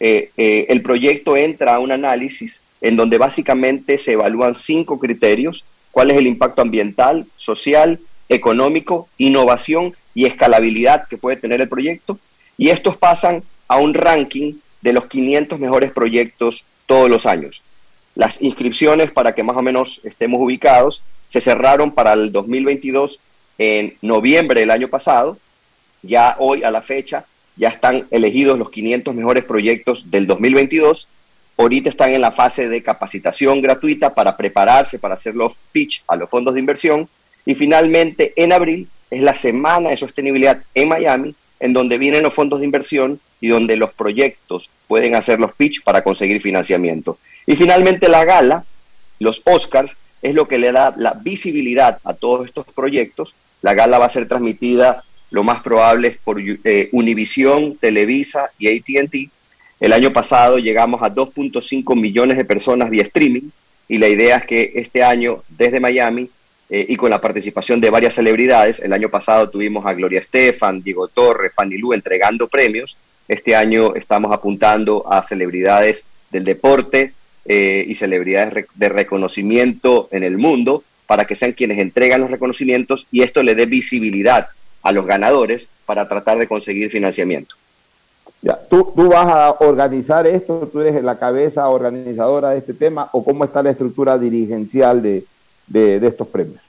eh, el proyecto entra a un análisis en donde básicamente se evalúan cinco criterios, cuál es el impacto ambiental, social, económico, innovación y escalabilidad que puede tener el proyecto. Y estos pasan a un ranking de los 500 mejores proyectos todos los años. Las inscripciones, para que más o menos estemos ubicados, se cerraron para el 2022 en noviembre del año pasado. Ya hoy a la fecha ya están elegidos los 500 mejores proyectos del 2022. Ahorita están en la fase de capacitación gratuita para prepararse para hacer los pitch a los fondos de inversión. Y finalmente, en abril, es la semana de sostenibilidad en Miami, en donde vienen los fondos de inversión y donde los proyectos pueden hacer los pitch para conseguir financiamiento. Y finalmente la gala, los Oscars, es lo que le da la visibilidad a todos estos proyectos. La gala va a ser transmitida lo más probable por eh, Univision, Televisa y ATT. El año pasado llegamos a 2.5 millones de personas vía streaming y la idea es que este año desde Miami eh, y con la participación de varias celebridades, el año pasado tuvimos a Gloria Estefan, Diego Torre, Fanny Lu entregando premios. Este año estamos apuntando a celebridades del deporte, eh, y celebridades de reconocimiento en el mundo para que sean quienes entregan los reconocimientos y esto le dé visibilidad a los ganadores para tratar de conseguir financiamiento. Ya, ¿tú, ¿Tú vas a organizar esto? ¿Tú eres la cabeza organizadora de este tema? ¿O cómo está la estructura dirigencial de, de, estos premios?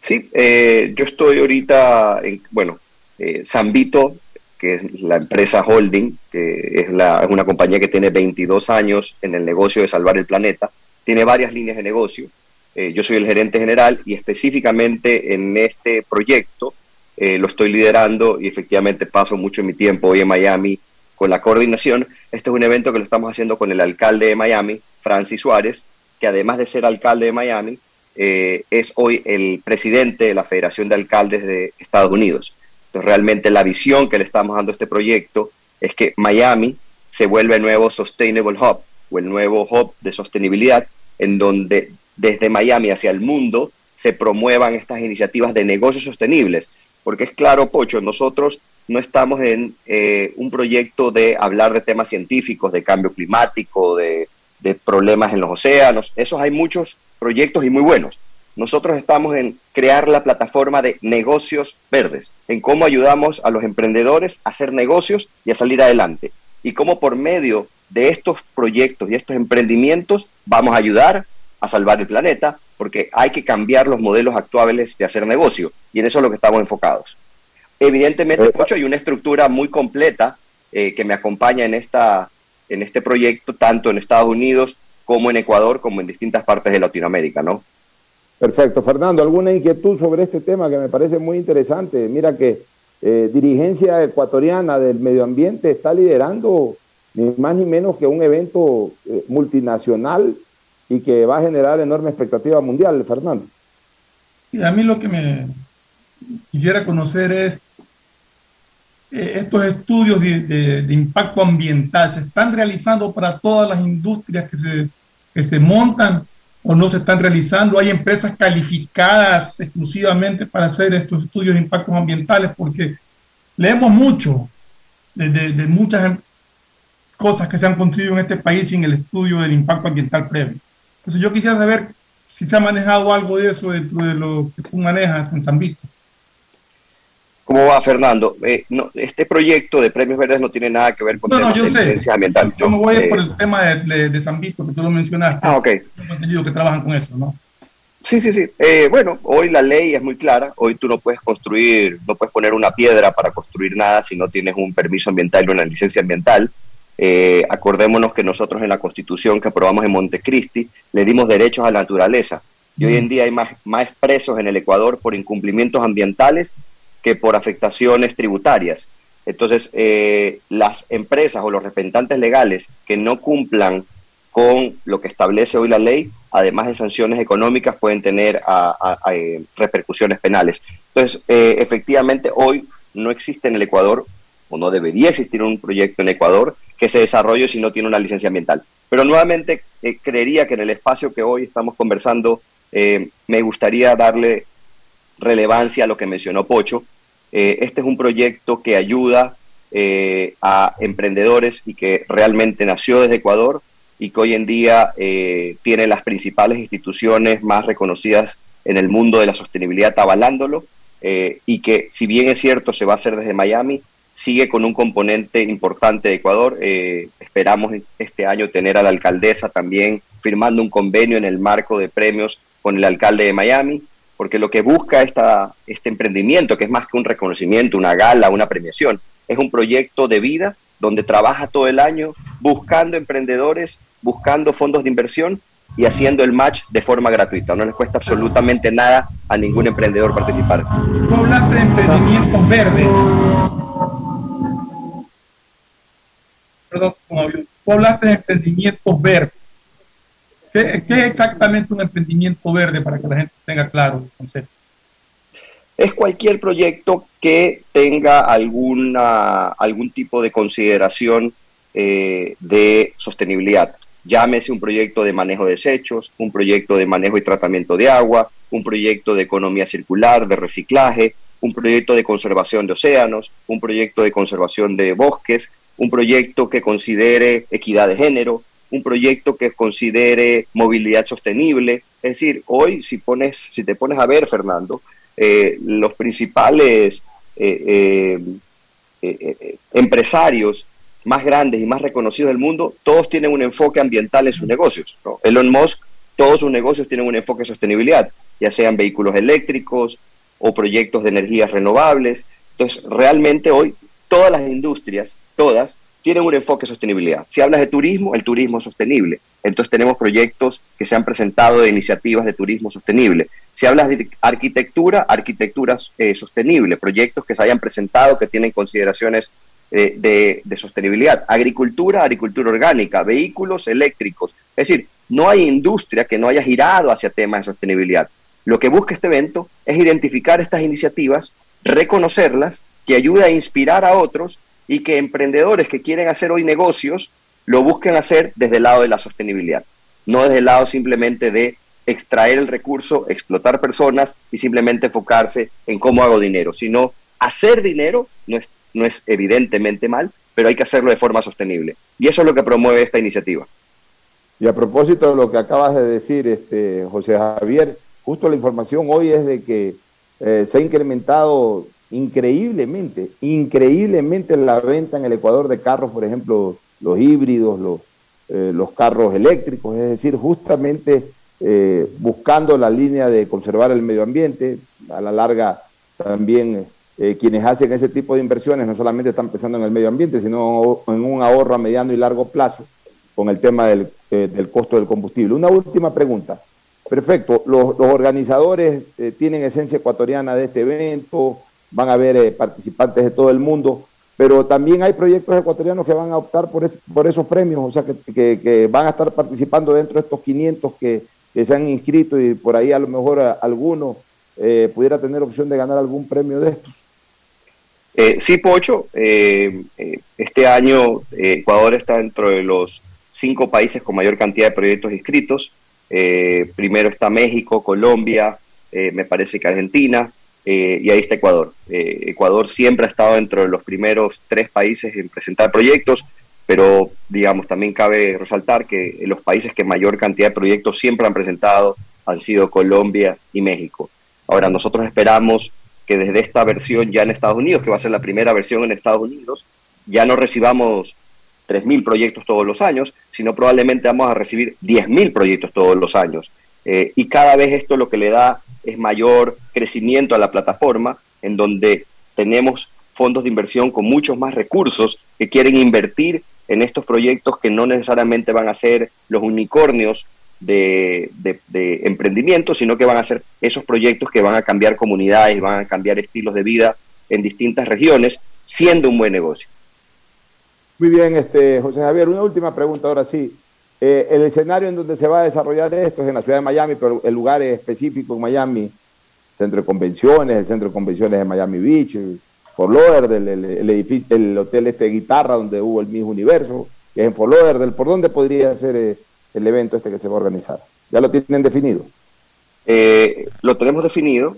Sí, eh, yo estoy ahorita en, bueno, eh, Vito, que es la empresa holding, que es, la, una compañía que tiene 22 años en el negocio de salvar el planeta, tiene varias líneas de negocio. Eh, yo soy el gerente general y específicamente en este proyecto eh, lo estoy liderando y efectivamente paso mucho mi tiempo hoy en Miami con la coordinación. Este es un evento que lo estamos haciendo con el alcalde de Miami, Francis Suárez, que además de ser alcalde de Miami, eh, es hoy el presidente de la Federación de Alcaldes de Estados Unidos. Entonces, realmente la visión que le estamos dando a este proyecto es que Miami se vuelve el nuevo Sustainable Hub o el nuevo hub de sostenibilidad, en donde desde Miami hacia el mundo se promuevan estas iniciativas de negocios sostenibles. Porque es claro, Pocho, nosotros no estamos en eh, un proyecto de hablar de temas científicos, de cambio climático, de, de problemas en los océanos. Esos hay muchos proyectos y muy buenos. Nosotros estamos en crear la plataforma de negocios verdes, en cómo ayudamos a los emprendedores a hacer negocios y a salir adelante. Y cómo por medio de estos proyectos y estos emprendimientos vamos a ayudar a salvar el planeta, porque hay que cambiar los modelos actuales de hacer negocio. Y en eso es lo que estamos enfocados. Evidentemente, eh, hay una estructura muy completa eh, que me acompaña en, esta, en este proyecto, tanto en Estados Unidos como en Ecuador, como en distintas partes de Latinoamérica, ¿no? Perfecto. Fernando, ¿alguna inquietud sobre este tema que me parece muy interesante? Mira que eh, dirigencia ecuatoriana del medio ambiente está liderando ni más ni menos que un evento eh, multinacional y que va a generar enorme expectativa mundial, Fernando. Y a mí lo que me quisiera conocer es eh, estos estudios de, impacto ambiental se están realizando para todas las industrias que se, que se montan o no se están realizando. Hay empresas calificadas exclusivamente para hacer estos estudios de impactos ambientales porque leemos mucho de, de, muchas em, cosas que se han construido en este país sin el estudio del impacto ambiental previo. Entonces yo quisiera saber si se ha manejado algo de eso dentro de lo que tú manejas en San Vito. ¿Cómo va, Fernando? Eh, no, este proyecto de Premios Verdes no tiene nada que ver con no, yo sé. ambiental. Yo me voy eh, por el tema de, de, San Vito, que tú lo mencionaste. Ah, ok. Entendido que trabajan con eso, ¿no? Sí, sí, sí. Eh, bueno, hoy la ley es muy clara. Hoy tú no puedes construir, no puedes poner una piedra para construir nada si no tienes un permiso ambiental o una licencia ambiental. acordémonos que nosotros en la constitución que aprobamos en Montecristi le dimos derechos a la naturaleza. Y hoy en día hay más, más presos en el Ecuador por incumplimientos ambientales que por afectaciones tributarias. Entonces, eh, las empresas o los representantes legales que no cumplan con lo que establece hoy la ley, además de sanciones económicas, pueden tener eh, repercusiones penales. Entonces, eh, efectivamente, hoy no existe en el Ecuador, o no debería existir un proyecto en Ecuador que se desarrolle si no tiene una licencia ambiental. Pero nuevamente, creería que en el espacio que hoy estamos conversando, me gustaría darle relevancia a lo que mencionó Pocho. Eh, este es un proyecto que ayuda eh, a emprendedores y que realmente nació desde Ecuador y que hoy en día eh, tiene las principales instituciones más reconocidas en el mundo de la sostenibilidad avalándolo y que si bien es cierto se va a hacer desde Miami, sigue con un componente importante de Ecuador. esperamos este año tener a la alcaldesa también firmando un convenio en el marco de premios con el alcalde de Miami porque lo que busca esta, este emprendimiento, que es más que un reconocimiento, una gala, una premiación, es un proyecto de vida donde trabaja todo el año buscando emprendedores, buscando fondos de inversión y haciendo el match de forma gratuita. No les cuesta absolutamente nada a ningún emprendedor participar. Tú hablaste de emprendimientos verdes. Perdón, tú hablaste de emprendimientos verdes. ¿Qué, es exactamente un emprendimiento verde para que la gente tenga claro el concepto? Es cualquier proyecto que tenga alguna, algún tipo de consideración eh, de sostenibilidad. Llámese un proyecto de manejo de desechos, un proyecto de manejo y tratamiento de agua, un proyecto de economía circular, de reciclaje, un proyecto de conservación de océanos, un proyecto de conservación de bosques, un proyecto que considere equidad de género, un proyecto que considere movilidad sostenible. Es decir, hoy si, pones, si te pones a ver, Fernando, eh, los principales eh, eh, empresarios más grandes y más reconocidos del mundo, todos tienen un enfoque ambiental en sus negocios. Elon Musk, todos sus negocios tienen un enfoque de sostenibilidad. ya sean vehículos eléctricos o proyectos de energías renovables. Entonces, realmente hoy todas las industrias, todas, tienen un enfoque de sostenibilidad. Si hablas de turismo, el turismo es sostenible. Entonces tenemos proyectos que se han presentado de iniciativas de turismo sostenible. Si hablas de arquitectura, arquitectura eh, sostenible, proyectos que se hayan presentado que tienen consideraciones eh, de, sostenibilidad. Agricultura, agricultura orgánica, vehículos eléctricos. Es decir, no hay industria que no haya girado hacia temas de sostenibilidad. Lo que busca este evento es identificar estas iniciativas, reconocerlas, que ayude a inspirar a otros y que emprendedores que quieren hacer hoy negocios lo busquen hacer desde el lado de la sostenibilidad, no desde el lado simplemente de extraer el recurso, explotar personas y simplemente enfocarse en cómo hago dinero, sino hacer dinero no es, no es evidentemente mal, pero hay que hacerlo de forma sostenible. Y eso es lo que promueve esta iniciativa. Y a propósito de lo que acabas de decir, este, José Javier, justo la información hoy es de que eh, se ha incrementado increíblemente, increíblemente la venta en el Ecuador de carros, por ejemplo, los híbridos, los, eh, los carros eléctricos, es decir, justamente eh, buscando la línea de conservar el medio ambiente, a la larga también eh, quienes hacen ese tipo de inversiones no solamente están pensando en el medio ambiente, sino en un ahorro a mediano y largo plazo con el tema del, del costo del combustible. Una última pregunta. Perfecto, los, los organizadores tienen esencia ecuatoriana de este evento, van a haber participantes de todo el mundo pero también hay proyectos ecuatorianos que van a optar por, por esos premios, o sea, que, van a estar participando dentro de estos 500 que, se han inscrito y por ahí a lo mejor alguno eh, pudiera tener opción de ganar algún premio de estos. Eh, sí, Pocho, eh, este año Ecuador está dentro de los cinco países con mayor cantidad de proyectos inscritos. primero está México, Colombia, me parece que Argentina, eh, y ahí está Ecuador. Eh, Ecuador siempre ha estado dentro de los primeros tres países en presentar proyectos, pero digamos, también cabe resaltar que los países que mayor cantidad de proyectos siempre han presentado han sido Colombia y México. Ahora, nosotros esperamos que desde esta versión ya en Estados Unidos, que va a ser la primera versión en Estados Unidos, ya no recibamos 3.000 proyectos todos los años, sino probablemente vamos a recibir 10.000 proyectos todos los años. Eh, y cada vez esto lo que le da es mayor crecimiento a la plataforma, en donde tenemos fondos de inversión con muchos más recursos que quieren invertir en estos proyectos que no necesariamente van a ser los unicornios de, emprendimiento, sino que van a ser esos proyectos que van a cambiar comunidades, van a cambiar estilos de vida en distintas regiones, siendo un buen negocio. Muy bien, este, José Javier, una última pregunta ahora sí. Eh, el escenario en donde se va a desarrollar esto es en la ciudad de Miami, pero el lugar es específico en Miami, centro de convenciones, el centro de convenciones de Miami Beach, el Fort Lauderdale, el, edificio, el hotel este de guitarra donde hubo el mismo universo, que es en Fort Lauderdale. ¿Por dónde podría ser eh, el evento este que se va a organizar? ¿Ya lo tienen definido? Eh, lo tenemos definido.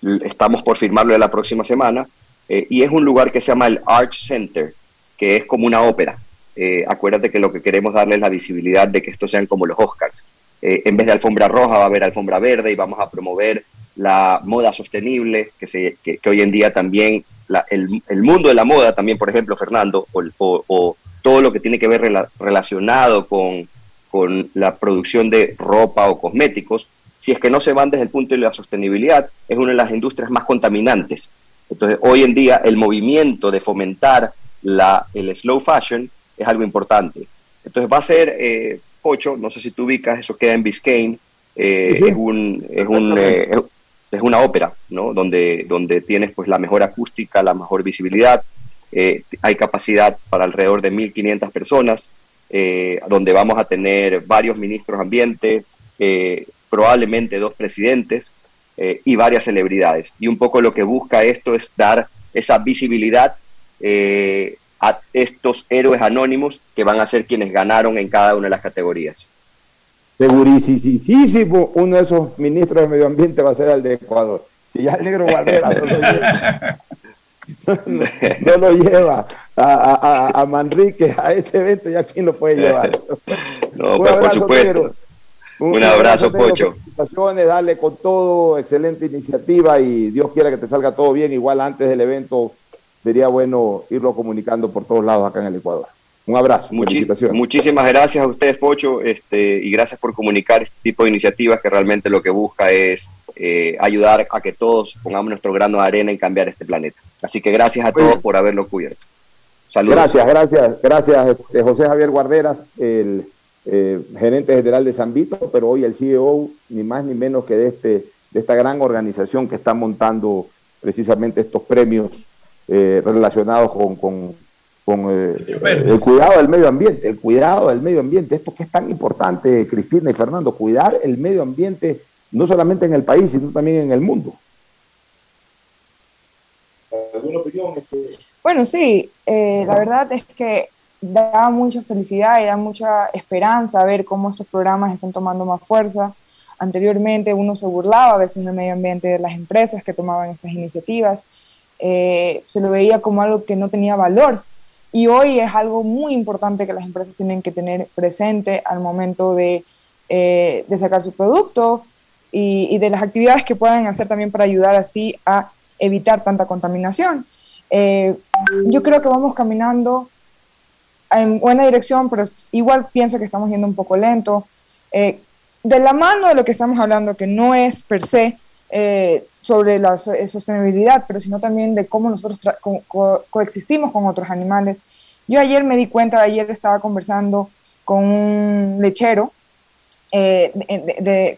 estamos por firmarlo la próxima semana. y es un lugar que se llama el Arch Center, que es como una ópera. Eh, acuérdate que lo que queremos darle es la visibilidad de que estos sean como los Oscars. Eh, en vez de alfombra roja va a haber alfombra verde y vamos a promover la moda sostenible, que, se, que, hoy en día también el, mundo de la moda, también por ejemplo Fernando, o, todo lo que tiene que ver relacionado con, con la producción de ropa o cosméticos, si es que no se van desde el punto de la sostenibilidad, es una de las industrias más contaminantes. Entonces, hoy en día el movimiento de fomentar la, el slow fashion es algo importante. Entonces va a ser, eh, Pocho, no sé si tú ubicas, eso queda en Biscayne, eh, es, un, es, un, eh, es una ópera, ¿no? Donde, donde tienes pues la mejor acústica, la mejor visibilidad, hay capacidad para alrededor de 1.500 personas, donde vamos a tener varios ministros ambiente, probablemente dos presidentes y varias celebridades. Y un poco lo que busca esto es dar esa visibilidad eh, a estos héroes anónimos que van a ser quienes ganaron en cada una de las categorías. Segurísimo, uno de esos ministros de medio ambiente va a ser el de Ecuador. Si ya el negro Barrera no lo lleva, a, Manrique a ese evento, ¿ya quién lo puede llevar? No, pues, por supuesto. Un, abrazo, Pocho. Dale con todo, excelente iniciativa y Dios quiera que te salga todo bien. Igual antes del evento sería bueno irlo comunicando por todos lados acá en el Ecuador. Un abrazo, Muchísimas gracias a ustedes, Pocho, este, y gracias por comunicar este tipo de iniciativas que realmente lo que busca es eh, ayudar a que todos pongamos nuestro grano de arena en cambiar este planeta. Así que gracias a todos por haberlo cubierto. Saludos. Gracias, gracias, gracias este, José Javier Guarderas, el eh, gerente general de Zambito, pero hoy el CEO, ni más ni menos que de, este, de esta gran organización que está montando precisamente estos premios eh, relacionados con con eh, el cuidado del medio ambiente, el cuidado del medio ambiente, esto que es tan importante, Cristina y Fernando, cuidar el medio ambiente no solamente en el país, sino también en el mundo. ¿Alguna opinión? Bueno, sí, eh, la verdad es que da mucha felicidad y da mucha esperanza ver cómo estos programas están tomando más fuerza. Anteriormente uno se burlaba a veces del medio ambiente de las empresas que tomaban esas iniciativas. Eh, se lo veía como algo que no tenía valor, y hoy es algo muy importante que las empresas tienen que tener presente al momento de, eh, de sacar su producto y, de las actividades que pueden hacer también para ayudar así a evitar tanta contaminación. Eh, yo creo que vamos caminando en buena dirección, pero igual pienso que estamos yendo un poco lento. Eh, de la mano de lo que estamos hablando, que no es per se sobre la eh, sostenibilidad, pero sino también de cómo nosotros coexistimos con otros animales. Yo ayer me di cuenta, ayer estaba conversando con un lechero eh,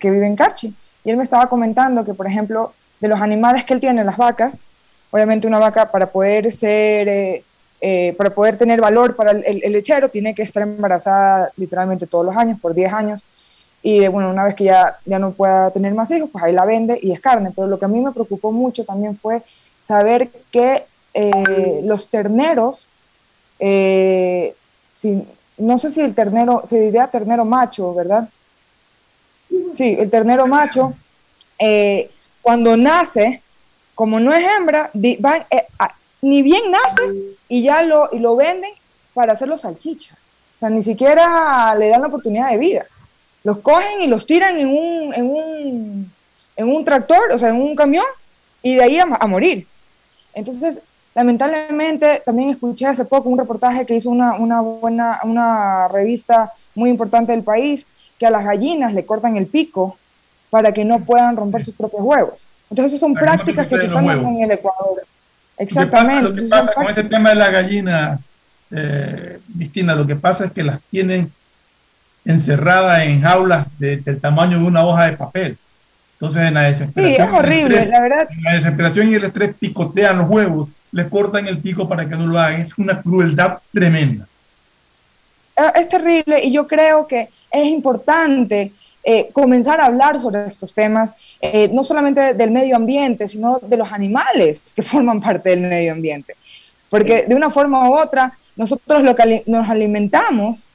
que vive en Carchi, y él me estaba comentando que, por ejemplo, de los animales que él tiene, las vacas, obviamente una vaca para poder ser, eh, para poder tener valor para el, lechero, tiene que estar embarazada literalmente todos los años, por 10 años, y bueno, una vez que ya, ya no pueda tener más hijos, pues ahí la vende y es carne. Pero lo que a mí me preocupó mucho también fue saber que eh, los terneros, eh, no sé si el ternero, se diría ternero macho, ¿verdad? Sí, el ternero macho, eh, cuando nace, como no es hembra, ni bien nace y ya lo, y lo venden para hacerlo salchicha. O sea, ni siquiera le dan la oportunidad de vida los cogen y los tiran en un, en un, en un tractor, o sea, en un camión, y de ahí a, morir. Entonces, lamentablemente, también escuché hace poco un reportaje que hizo una, una, buena, una revista muy importante del país, que a las gallinas le cortan el pico para que no puedan romper sus propios huevos. Entonces, esas son prácticas que se están dando en el Ecuador. Exactamente. Lo que pasa, con ese tema de la gallina, eh, Cristina, lo que pasa es que las tienen encerrada en jaulas del tamaño de una hoja de papel. Entonces, en la desesperación. Sí, es horrible, la verdad. En la desesperación y el estrés picotean los huevos, les cortan el pico para que no lo hagan. Es una crueldad tremenda. Ah, es terrible y yo creo que es importante eh, comenzar a hablar sobre estos temas, eh, no solamente del medio ambiente, sino de los animales que forman parte del medio ambiente. Porque de una forma u otra, nosotros lo que nos alimentamos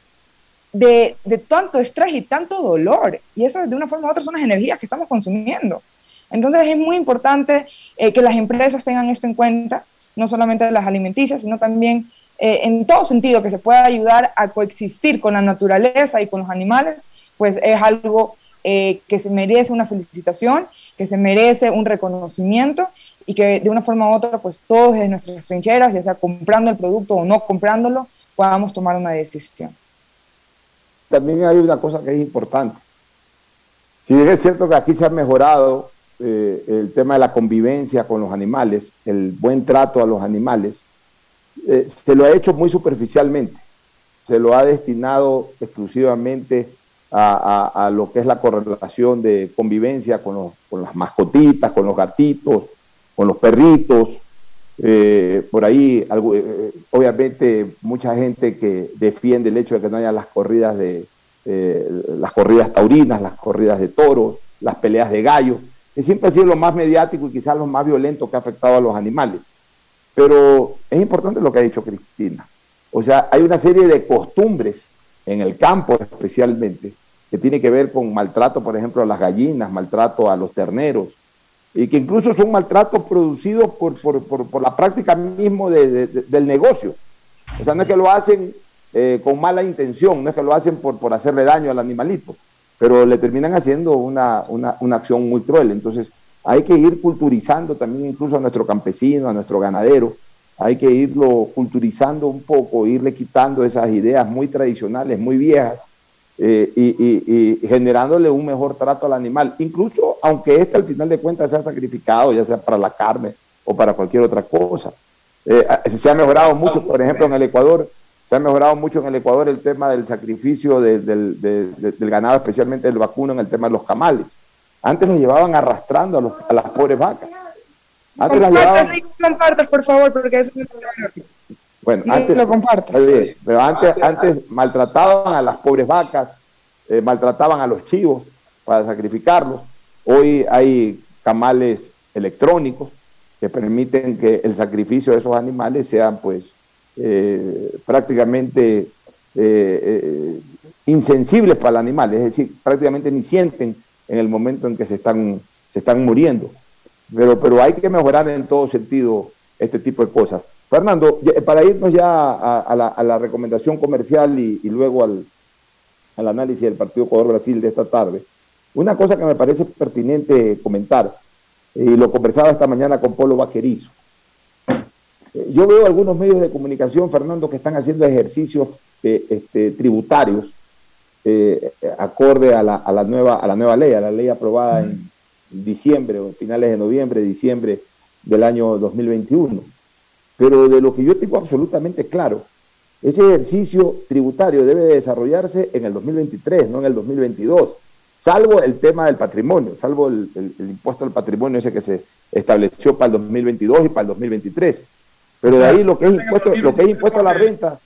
de, tanto estrés y tanto dolor. Y eso de una forma u otra son las energías que estamos consumiendo. Entonces es muy importante eh, que las empresas tengan esto en cuenta, no solamente las alimenticias, sino también eh, en todo sentido que se pueda ayudar a coexistir con la naturaleza y con los animales, pues es algo eh, que se merece una felicitación, que se merece un reconocimiento y que de una forma u otra, pues todos desde nuestras trincheras, ya sea comprando el producto o no comprándolo, podamos tomar una decisión también hay una cosa que es importante. Si bien es cierto que aquí se ha mejorado eh, el tema de la convivencia con los animales, el buen trato a los animales, eh, se lo ha hecho muy superficialmente. Se lo ha destinado exclusivamente a, lo que es la correlación de convivencia con, con las mascotitas, con los gatitos, con los perritos, eh, por ahí, eh, obviamente, mucha gente que defiende el hecho de que no haya las corridas de eh, las corridas taurinas, las corridas de toros, las peleas de gallos, que siempre ha sido lo más mediático y quizás lo más violento que ha afectado a los animales. Pero es importante lo que ha dicho Cristina. O sea, hay una serie de costumbres en el campo especialmente que tiene que ver con maltrato, por ejemplo, a las gallinas, maltrato a los terneros, y que incluso son maltratos producidos por, por, la práctica mismo del negocio. O sea, no es que lo hacen eh, con mala intención, no es que lo hacen por, por hacerle daño al animalito, pero le terminan haciendo una, una, acción muy cruel. Entonces, hay que ir culturizando también incluso a nuestro campesino, a nuestro ganadero, hay que irlo culturizando un poco, irle quitando esas ideas muy tradicionales, muy viejas, eh, y, y, generándole un mejor trato al animal, incluso aunque este al final de cuentas sea sacrificado, ya sea para la carne o para cualquier otra cosa. Eh, se ha mejorado mucho, por ejemplo, en el Ecuador, se ha mejorado mucho en el Ecuador el tema del sacrificio del, del, ganado, especialmente el vacuno, en el tema de los camales. Antes los llevaban arrastrando a, a las pobres vacas. Antes las llevaban... compartas, por favor, porque eso es bueno, antes, lo pero antes, antes maltrataban a las pobres vacas, eh, maltrataban a los chivos para sacrificarlos. Hoy hay camales electrónicos que permiten que el sacrificio de esos animales sean pues eh, prácticamente eh, insensibles para el animal, es decir, prácticamente ni sienten en el momento en que se están, se están muriendo. Pero, pero hay que mejorar en todo sentido este tipo de cosas. Fernando, para irnos ya a, la, recomendación comercial y, luego al, análisis del partido Ecuador-Brasil de esta tarde, una cosa que me parece pertinente comentar, y lo conversaba esta mañana con Polo Vaquerizo. Eh, yo veo algunos medios de comunicación, Fernando, que están haciendo ejercicios eh, este, tributarios eh, acorde a la, nueva, a la nueva ley, a la ley aprobada en diciembre o finales de noviembre, diciembre del año 2021. Pero de lo que yo tengo absolutamente claro, ese ejercicio tributario debe desarrollarse en el 2023, no en el 2022, salvo el tema del patrimonio, salvo el, impuesto al patrimonio ese que se estableció para el 2022 y para el 2023. Pero de ahí lo que es impuesto, lo que es impuesto a la renta,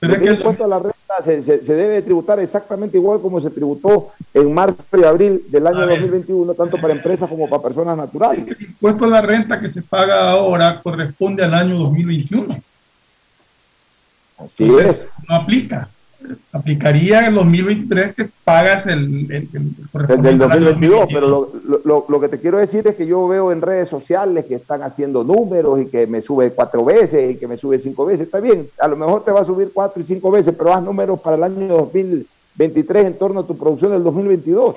que es impuesto a la renta se, debe tributar exactamente igual como se tributó en marzo y abril del año 2021, tanto para empresas como para personas naturales. El impuesto a la renta que se paga ahora corresponde al año 2021. Así Entonces, no aplica aplicaría en el 2023 que pagas el, el, el, del 2022, pero lo, lo, lo, que te quiero decir es que yo veo en redes sociales que están haciendo números y que me sube cuatro veces y que me sube cinco veces. Está bien, a lo mejor te va a subir cuatro y cinco veces, pero haz números para el año 2023 en torno a tu producción del 2022.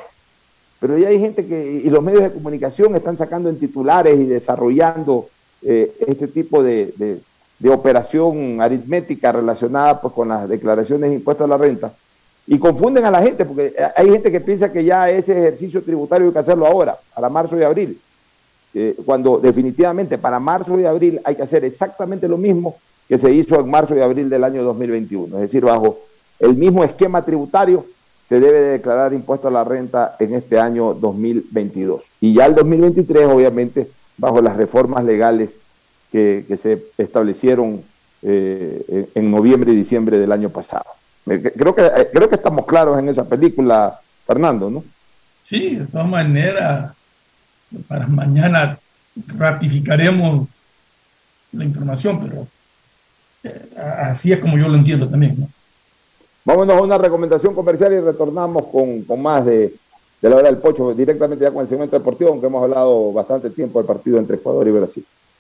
Pero ya hay gente que, y los medios de comunicación están sacando en titulares y desarrollando eh, este tipo de de operación aritmética relacionada pues, con las declaraciones de impuestos a la renta. Y confunden a la gente porque hay gente que piensa que ya ese ejercicio tributario hay que hacerlo ahora, para marzo y abril, eh, cuando definitivamente para marzo y abril hay que hacer exactamente lo mismo que se hizo en marzo y abril del año 2021, es decir, bajo el mismo esquema tributario se debe declarar impuesto a la renta en este año 2022 y ya el 2023 obviamente bajo las reformas legales que, se establecieron eh, en noviembre y diciembre del año pasado. Creo que, eh, creo que estamos claros en esa película, Fernando, ¿no? Sí, de todas maneras, para mañana ratificaremos la información, pero eh, así es como yo lo entiendo también. ¿no? Vámonos a una recomendación comercial y retornamos con, con más de, de, la hora del pocho, directamente ya con el segmento deportivo, aunque hemos hablado bastante tiempo del partido entre Ecuador y Brasil.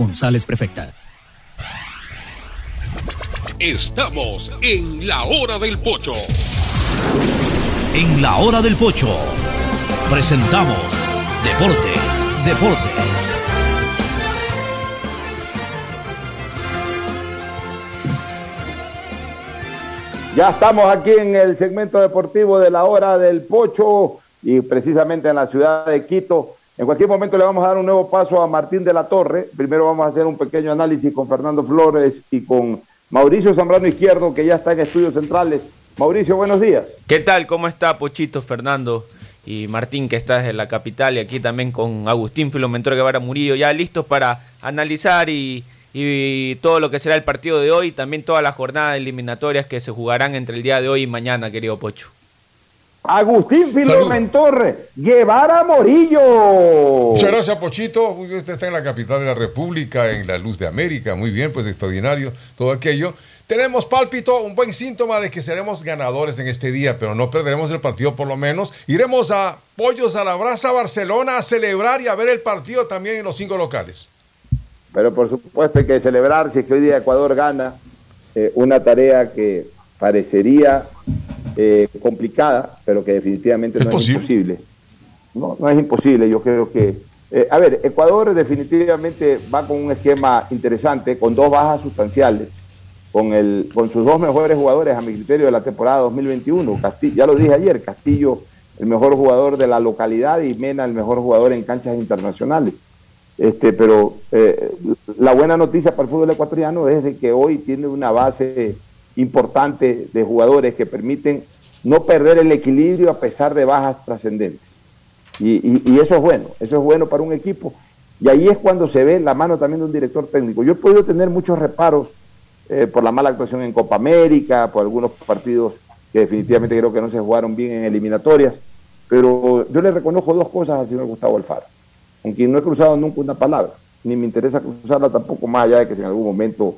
González Prefecta. Estamos en la hora del pocho. En la hora del pocho presentamos Deportes, Deportes. Ya estamos aquí en el segmento deportivo de la hora del pocho y precisamente en la ciudad de Quito. En cualquier momento le vamos a dar un nuevo paso a Martín de la Torre. Primero vamos a hacer un pequeño análisis con Fernando Flores y con Mauricio Zambrano Izquierdo, que ya está en estudios centrales. Mauricio, buenos días. ¿Qué tal? ¿Cómo está Pochito, Fernando y Martín, que está desde la capital, y aquí también con Agustín Filomentor Guevara Murillo, ya listos para analizar y, y todo lo que será el partido de hoy, también todas las jornadas eliminatorias que se jugarán entre el día de hoy y mañana, querido Pocho. Agustín Filomentor Guevara Morillo. Muchas gracias, Pochito. Usted está en la capital de la República, en la luz de América. Muy bien, pues extraordinario todo aquello. Tenemos pálpito, un buen síntoma de que seremos ganadores en este día, pero no perderemos el partido por lo menos. Iremos a Pollos a la Brasa, Barcelona, a celebrar y a ver el partido también en los cinco locales. Pero por supuesto hay que celebrar si es que hoy día Ecuador gana eh, una tarea que parecería eh, complicada, pero que definitivamente no es imposible. No, no es imposible. Yo creo que. eh, a ver, Ecuador definitivamente va con un esquema interesante, con dos bajas sustanciales, con, el, con sus dos mejores jugadores a mi criterio de la temporada 2021. Castillo, ya lo dije ayer, Castillo, el mejor jugador de la localidad, y Mena, el mejor jugador en canchas internacionales. Este, pero eh, la buena noticia para el fútbol ecuatoriano es de que hoy tiene una base importante de jugadores que permiten no perder el equilibrio a pesar de bajas trascendentes. Y, eso es bueno, eso es bueno para un equipo. Y ahí es cuando se ve la mano también de un director técnico. Yo he podido tener muchos reparos eh, por la mala actuación en Copa América, por algunos partidos que definitivamente creo que no se jugaron bien en eliminatorias, pero yo le reconozco dos cosas al señor Gustavo Alfaro, con quien no he cruzado nunca una palabra, ni me interesa cruzarla tampoco más allá de que si en algún momento,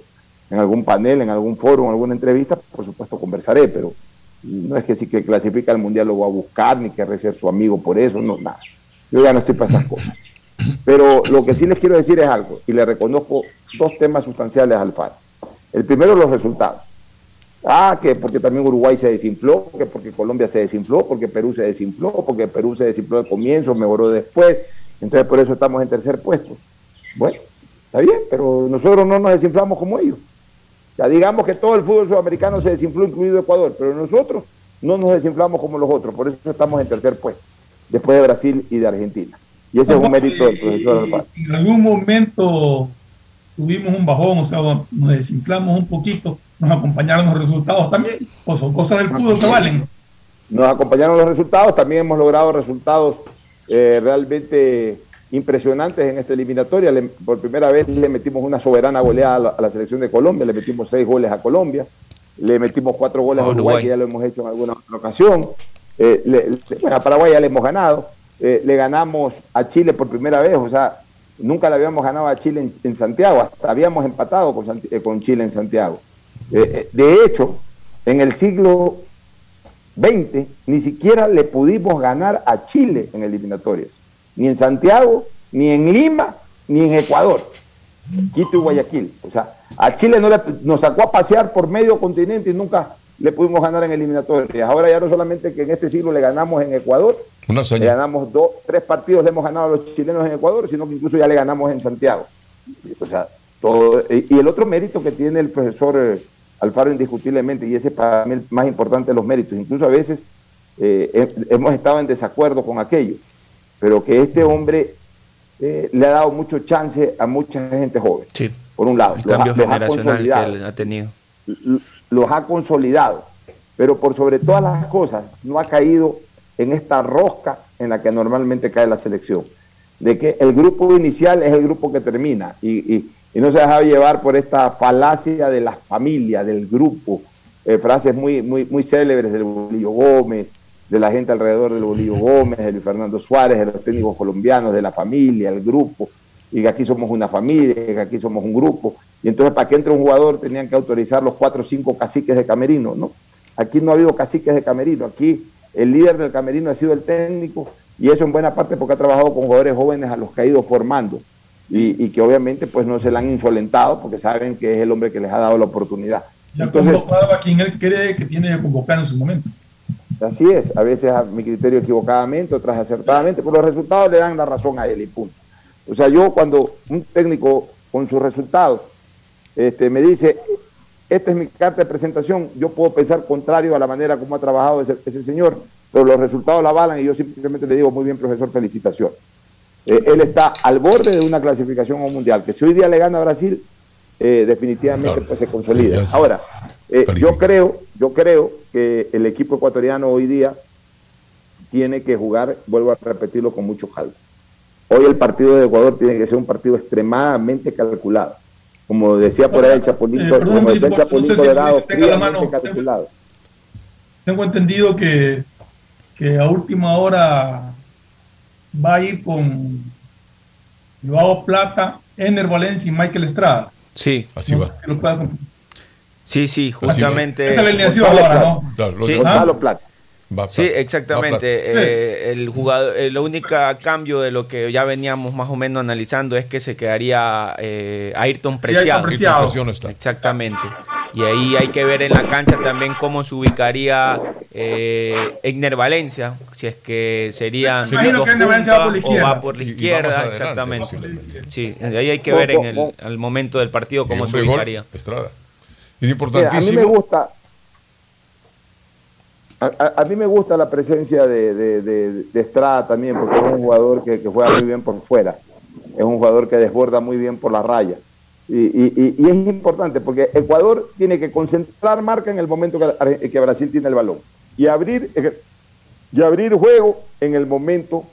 en algún panel, en algún foro, en alguna entrevista, por supuesto conversaré, pero no es que si que clasifica al Mundial lo voy a buscar, ni querré ser su amigo por eso, no, nada. Yo ya no estoy para esas cosas. Pero lo que sí les quiero decir es algo, y le reconozco dos temas sustanciales a Alfaro. El primero, los resultados. Ah, que porque también Uruguay se desinfló, que porque Colombia se desinfló, porque Perú se desinfló, porque Perú se desinfló de comienzo, mejoró después, entonces por eso estamos en tercer puesto. Bueno, está bien, pero nosotros no nos desinflamos como ellos. Ya digamos que todo el fútbol sudamericano se desinfló, incluido Ecuador, pero nosotros no nos desinflamos como los otros, por eso estamos en tercer puesto, después de Brasil y de Argentina. Y ese es un mérito del profesor Alfaro. En algún momento tuvimos un bajón, o sea, nos desinflamos un poquito, nos acompañaron los resultados también, o son cosas del fútbol que valen. Nos acompañaron los resultados, también hemos logrado resultados eh, realmente impresionantes en esta eliminatoria. Le- por primera vez le metimos una soberana goleada a la, a la selección de Colombia, le metimos seis goles a Colombia, le metimos cuatro goles a Uruguay, que ya lo hemos hecho en alguna otra ocasión. Eh, le- le- bueno, a Paraguay ya le hemos ganado, Eh, le ganamos a Chile por primera vez, o sea, nunca le habíamos ganado a Chile en, en Santiago, hasta habíamos empatado con, eh, con Chile en Santiago. Eh, de hecho, en el siglo 20, ni siquiera le pudimos ganar a Chile en eliminatorias, ni en Santiago, ni en Lima, ni en Ecuador, Quito y Guayaquil. O sea, a Chile no le- nos sacó a pasear por medio continente y nunca le pudimos ganar en eliminatorias. Ahora ya no solamente que en este siglo le ganamos en Ecuador, Una le ganamos dos, tres partidos, le hemos ganado a los chilenos en Ecuador, sino que incluso ya le ganamos en Santiago. O sea, todo, y el otro mérito que tiene el profesor eh, Alfaro indiscutiblemente, y ese es para mí el más importante de los méritos, incluso a veces eh, he- hemos estado en desacuerdo con aquello, pero que este hombre eh, le ha dado mucho chance a mucha gente joven. Por un lado, El los ha- cambio los ha generacional consolidado que él ha tenido. los ha consolidado, pero por sobre todas las cosas no ha caído en esta rosca en la que normalmente cae la selección, de que el grupo inicial es el grupo que termina y, y- y no se ha dejado llevar por esta falacia de la familia, del grupo, eh, frases muy, muy, muy célebres del Bolillo Gómez, de la gente alrededor del Bolillo Gómez, de Luis Fernando Suárez, de los técnicos colombianos, de la familia, el grupo, y que aquí somos una familia, que aquí somos un grupo. Y entonces para que entre un jugador tenían que autorizar los cuatro o cinco caciques de camerino, ¿no? Aquí no ha habido caciques de camerino, aquí el líder del camerino ha sido el técnico, y eso en buena parte porque ha trabajado con jugadores jóvenes a los que ha ido formando, y, y que obviamente pues no se le han insolentado porque saben que es el hombre que les ha dado la oportunidad. Ya Entonces, convocado a quien él cree que tiene que convocar en su momento. Así es, a veces a mi criterio equivocadamente, otras acertadamente, pero los resultados le dan la razón a él y punto. O sea, yo cuando un técnico con sus resultados este, me dice, esta es mi carta de presentación, yo puedo pensar contrario a la manera como ha trabajado ese, señor, pero los resultados la avalan y yo simplemente le digo, muy bien, profesor, felicitaciones. Eh, él está al borde de una clasificación a un mundial, que si hoy día le gana a Brasil, eh, definitivamente pues, se consolida. Ahora, eh, yo creo, yo creo que el equipo ecuatoriano hoy día tiene que jugar, vuelvo a repetirlo con mucho caldo. Hoy el partido de Ecuador tiene que ser un partido extremadamente calculado. Como decía por ahí el Chapulito, Eh, perdón, como decía el no sé Chapulito si Dorado, fríamente calculado. Tengo entendido que, que a última hora va a ir con Joao Plata, Ener Valencia y Michael Estrada. Sí. Así va. Si lo Sí, sí, justamente. Esa es la alineación ahora, ¿no? Claro, lo Sí. de- Gonzalo Plata. Va Sí, Plata. exactamente. Va Plata. Eh, el jugador, el único cambio de lo que ya veníamos más o menos analizando es que se quedaría eh, Ayrton Preciado. Preciado. Ayrton Preciado no está. Exactamente. Y ahí hay que ver en la cancha también cómo se ubicaría eh, Egner Valencia, si es que serían dos que Egner Valencia va por la puntas o izquierda. va por la Y- y va izquierda, exactamente. adelante. Sí, ahí hay que ver en el al momento del partido cómo se ubicaría. Estrada. Es Mira, a importantísimo. mí me gusta. A, a- a mí me gusta la presencia de, de- de- de Estrada también, porque es un jugador que, que juega muy bien por fuera. Es un jugador que desborda muy bien por la raya. Y, y- y- es importante porque Ecuador tiene que concentrar marca en el momento que, que Brasil tiene el balón. Y abrir, eh, y abrir juego en el momento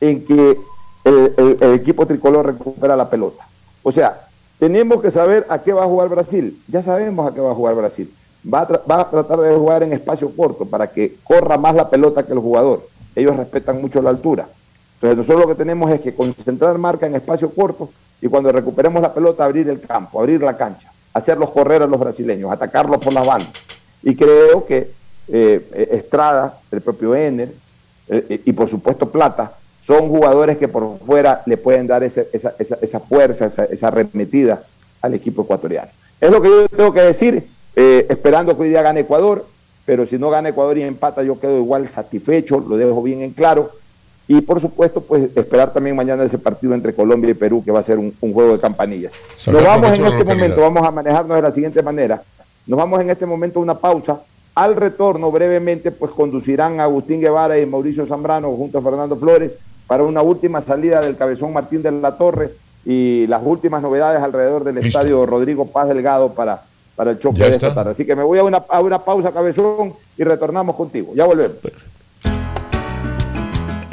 en que el, equipo tricolor recupera la pelota. O sea, tenemos que saber a qué va a jugar Brasil. Ya sabemos a qué va a jugar Brasil. Va a, va a tratar de jugar en espacio corto para que corra más la pelota que el jugador. Ellos respetan mucho la altura. Entonces nosotros lo que tenemos es que concentrar marca en espacio corto y cuando recuperemos la pelota abrir el campo, abrir la cancha, hacerlos correr a los brasileños, atacarlos por las bandas. Y creo que eh, Estrada, el propio Ener eh, y por supuesto Plata son jugadores que por fuera le pueden dar esa, esa- esa fuerza, esa, esa arremetida al equipo ecuatoriano. Es lo que yo tengo que decir, eh, esperando que hoy día gane Ecuador, pero si no gana Ecuador y empata yo quedo igual satisfecho, lo dejo bien en claro. Y por supuesto, pues esperar también mañana ese partido entre Colombia y Perú, que va a ser un, un juego de campanillas. Nos vamos en este momento, vamos a manejarnos de la siguiente manera. Nos vamos en este momento a una pausa. Al retorno, brevemente, pues conducirán a Agustín Guevara y Mauricio Zambrano junto a Fernando Flores para una última salida del Cabezón Martín de la Torre y las últimas novedades alrededor del Listo. estadio Rodrigo Paz Delgado para, para el choque Ya de esta está. tarde. Así que me voy a una, a una pausa, Cabezón, y retornamos contigo. Ya volvemos.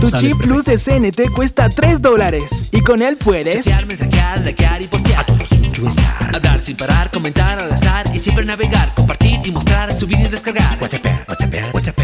Tu chip plus de CNT cuesta 3 dólares. Y con él puedes. Chatear, mensajear, likear y postear. A todos estar. Hablar sin parar, comentar al azar y siempre navegar, compartir y mostrar, subir y descargar. WhatsApp, WhatsApp, WhatsApp.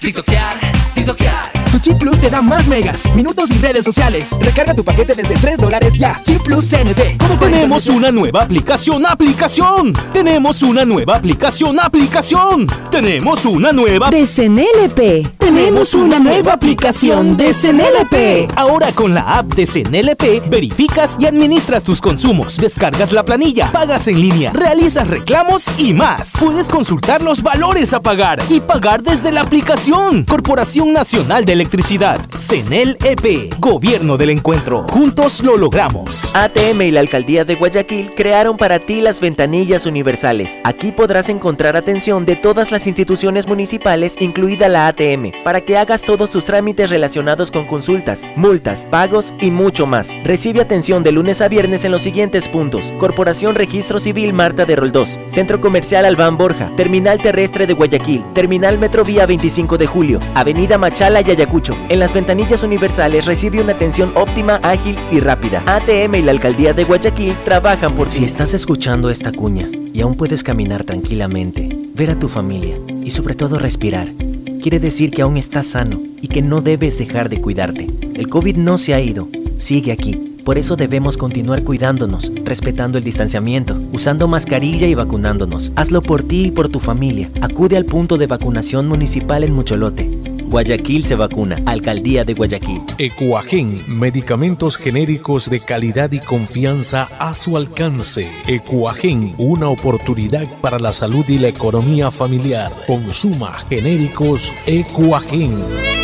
TikTokear. Tu chip plus te da más megas, minutos y redes sociales. Recarga tu paquete desde 3 dólares ya. Chip plus CNT. ¿Cómo Tenemos una nueva aplicación, aplicación. Tenemos una nueva aplicación, aplicación. Tenemos una nueva de CNLP. Tenemos una nueva aplicación de CNLP. Ahora con la app de CNLP verificas y administras tus consumos, descargas la planilla, pagas en línea, realizas reclamos y más. Puedes consultar los valores a pagar y pagar desde la aplicación. Corporación Nacional de Electricidad, CNLEP, Gobierno del Encuentro. Juntos lo logramos. ATM y la Alcaldía de Guayaquil crearon para ti las ventanillas universales. Aquí podrás encontrar atención de todas las instituciones municipales, incluida la ATM, para que hagas todos tus trámites relacionados con consultas, multas, pagos y mucho más. Recibe atención de lunes a viernes en los siguientes puntos. Corporación Registro Civil Marta de Roldós, Centro Comercial Albán Borja, Terminal Terrestre de Guayaquil, Terminal Metrovía 25 de Julio, Avenida Machala y Ayacucho. En las ventanillas universales recibe una atención óptima, ágil y rápida. ATM y la Alcaldía de Guayaquil trabajan por ti. Si estás escuchando esta cuña y aún puedes caminar tranquilamente, ver a tu familia y sobre todo respirar, quiere decir que aún estás sano y que no debes dejar de cuidarte. El COVID no se ha ido, sigue aquí. Por eso debemos continuar cuidándonos, respetando el distanciamiento, usando mascarilla y vacunándonos. Hazlo por ti y por tu familia. Acude al punto de vacunación municipal en Mucholote. Guayaquil se vacuna. Alcaldía de Guayaquil. Ecuagen, medicamentos genéricos de calidad y confianza a su alcance. Ecuagen, una oportunidad para la salud y la economía familiar. Consuma genéricos Ecuagen.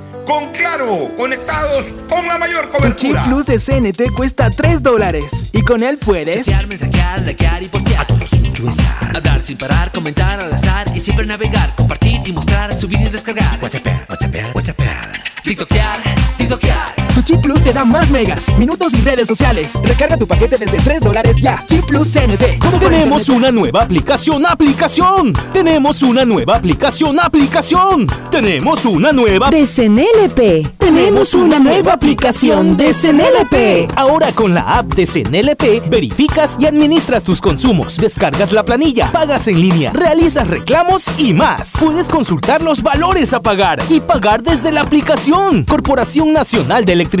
Con claro, conectados con la mayor Tu chip cobertura. plus de CNT cuesta 3 dólares. Y con él puedes. Chatear, mensajear, likear y postear. A todos estar. Hablar sin parar, comentar al azar y siempre navegar, compartir y mostrar, subir y descargar. WhatsApp, WhatsApp, WhatsApp. TikTokear, TikTokear. Chip plus te da más megas, minutos y redes sociales. Recarga tu paquete desde 3 dólares ya. Chip plus CNT. ¿Cómo por Tenemos una nueva aplicación, aplicación. Tenemos una nueva aplicación, aplicación. Tenemos una nueva De CNLP. Tenemos una nueva aplicación de CNLP. Ahora con la app de CNLP verificas y administras tus consumos, descargas la planilla, pagas en línea, realizas reclamos y más. Puedes consultar los valores a pagar y pagar desde la aplicación. Corporación Nacional de Electricidad,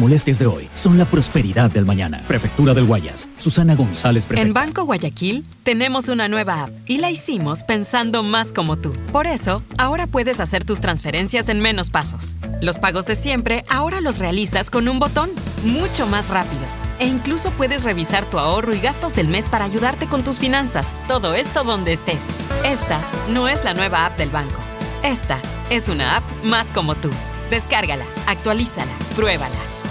molestias de hoy son la prosperidad del mañana. Prefectura del Guayas. Susana González, En prefecta. Banco Guayaquil tenemos una nueva app y la hicimos pensando más como tú. Por eso, ahora puedes hacer tus transferencias en menos pasos. Los pagos de siempre ahora los realizas con un botón, mucho más rápido. E incluso puedes revisar tu ahorro y gastos del mes para ayudarte con tus finanzas. Todo esto donde estés. Esta no es la nueva app del banco. Esta es una app más como tú. Descárgala, actualízala, pruébala.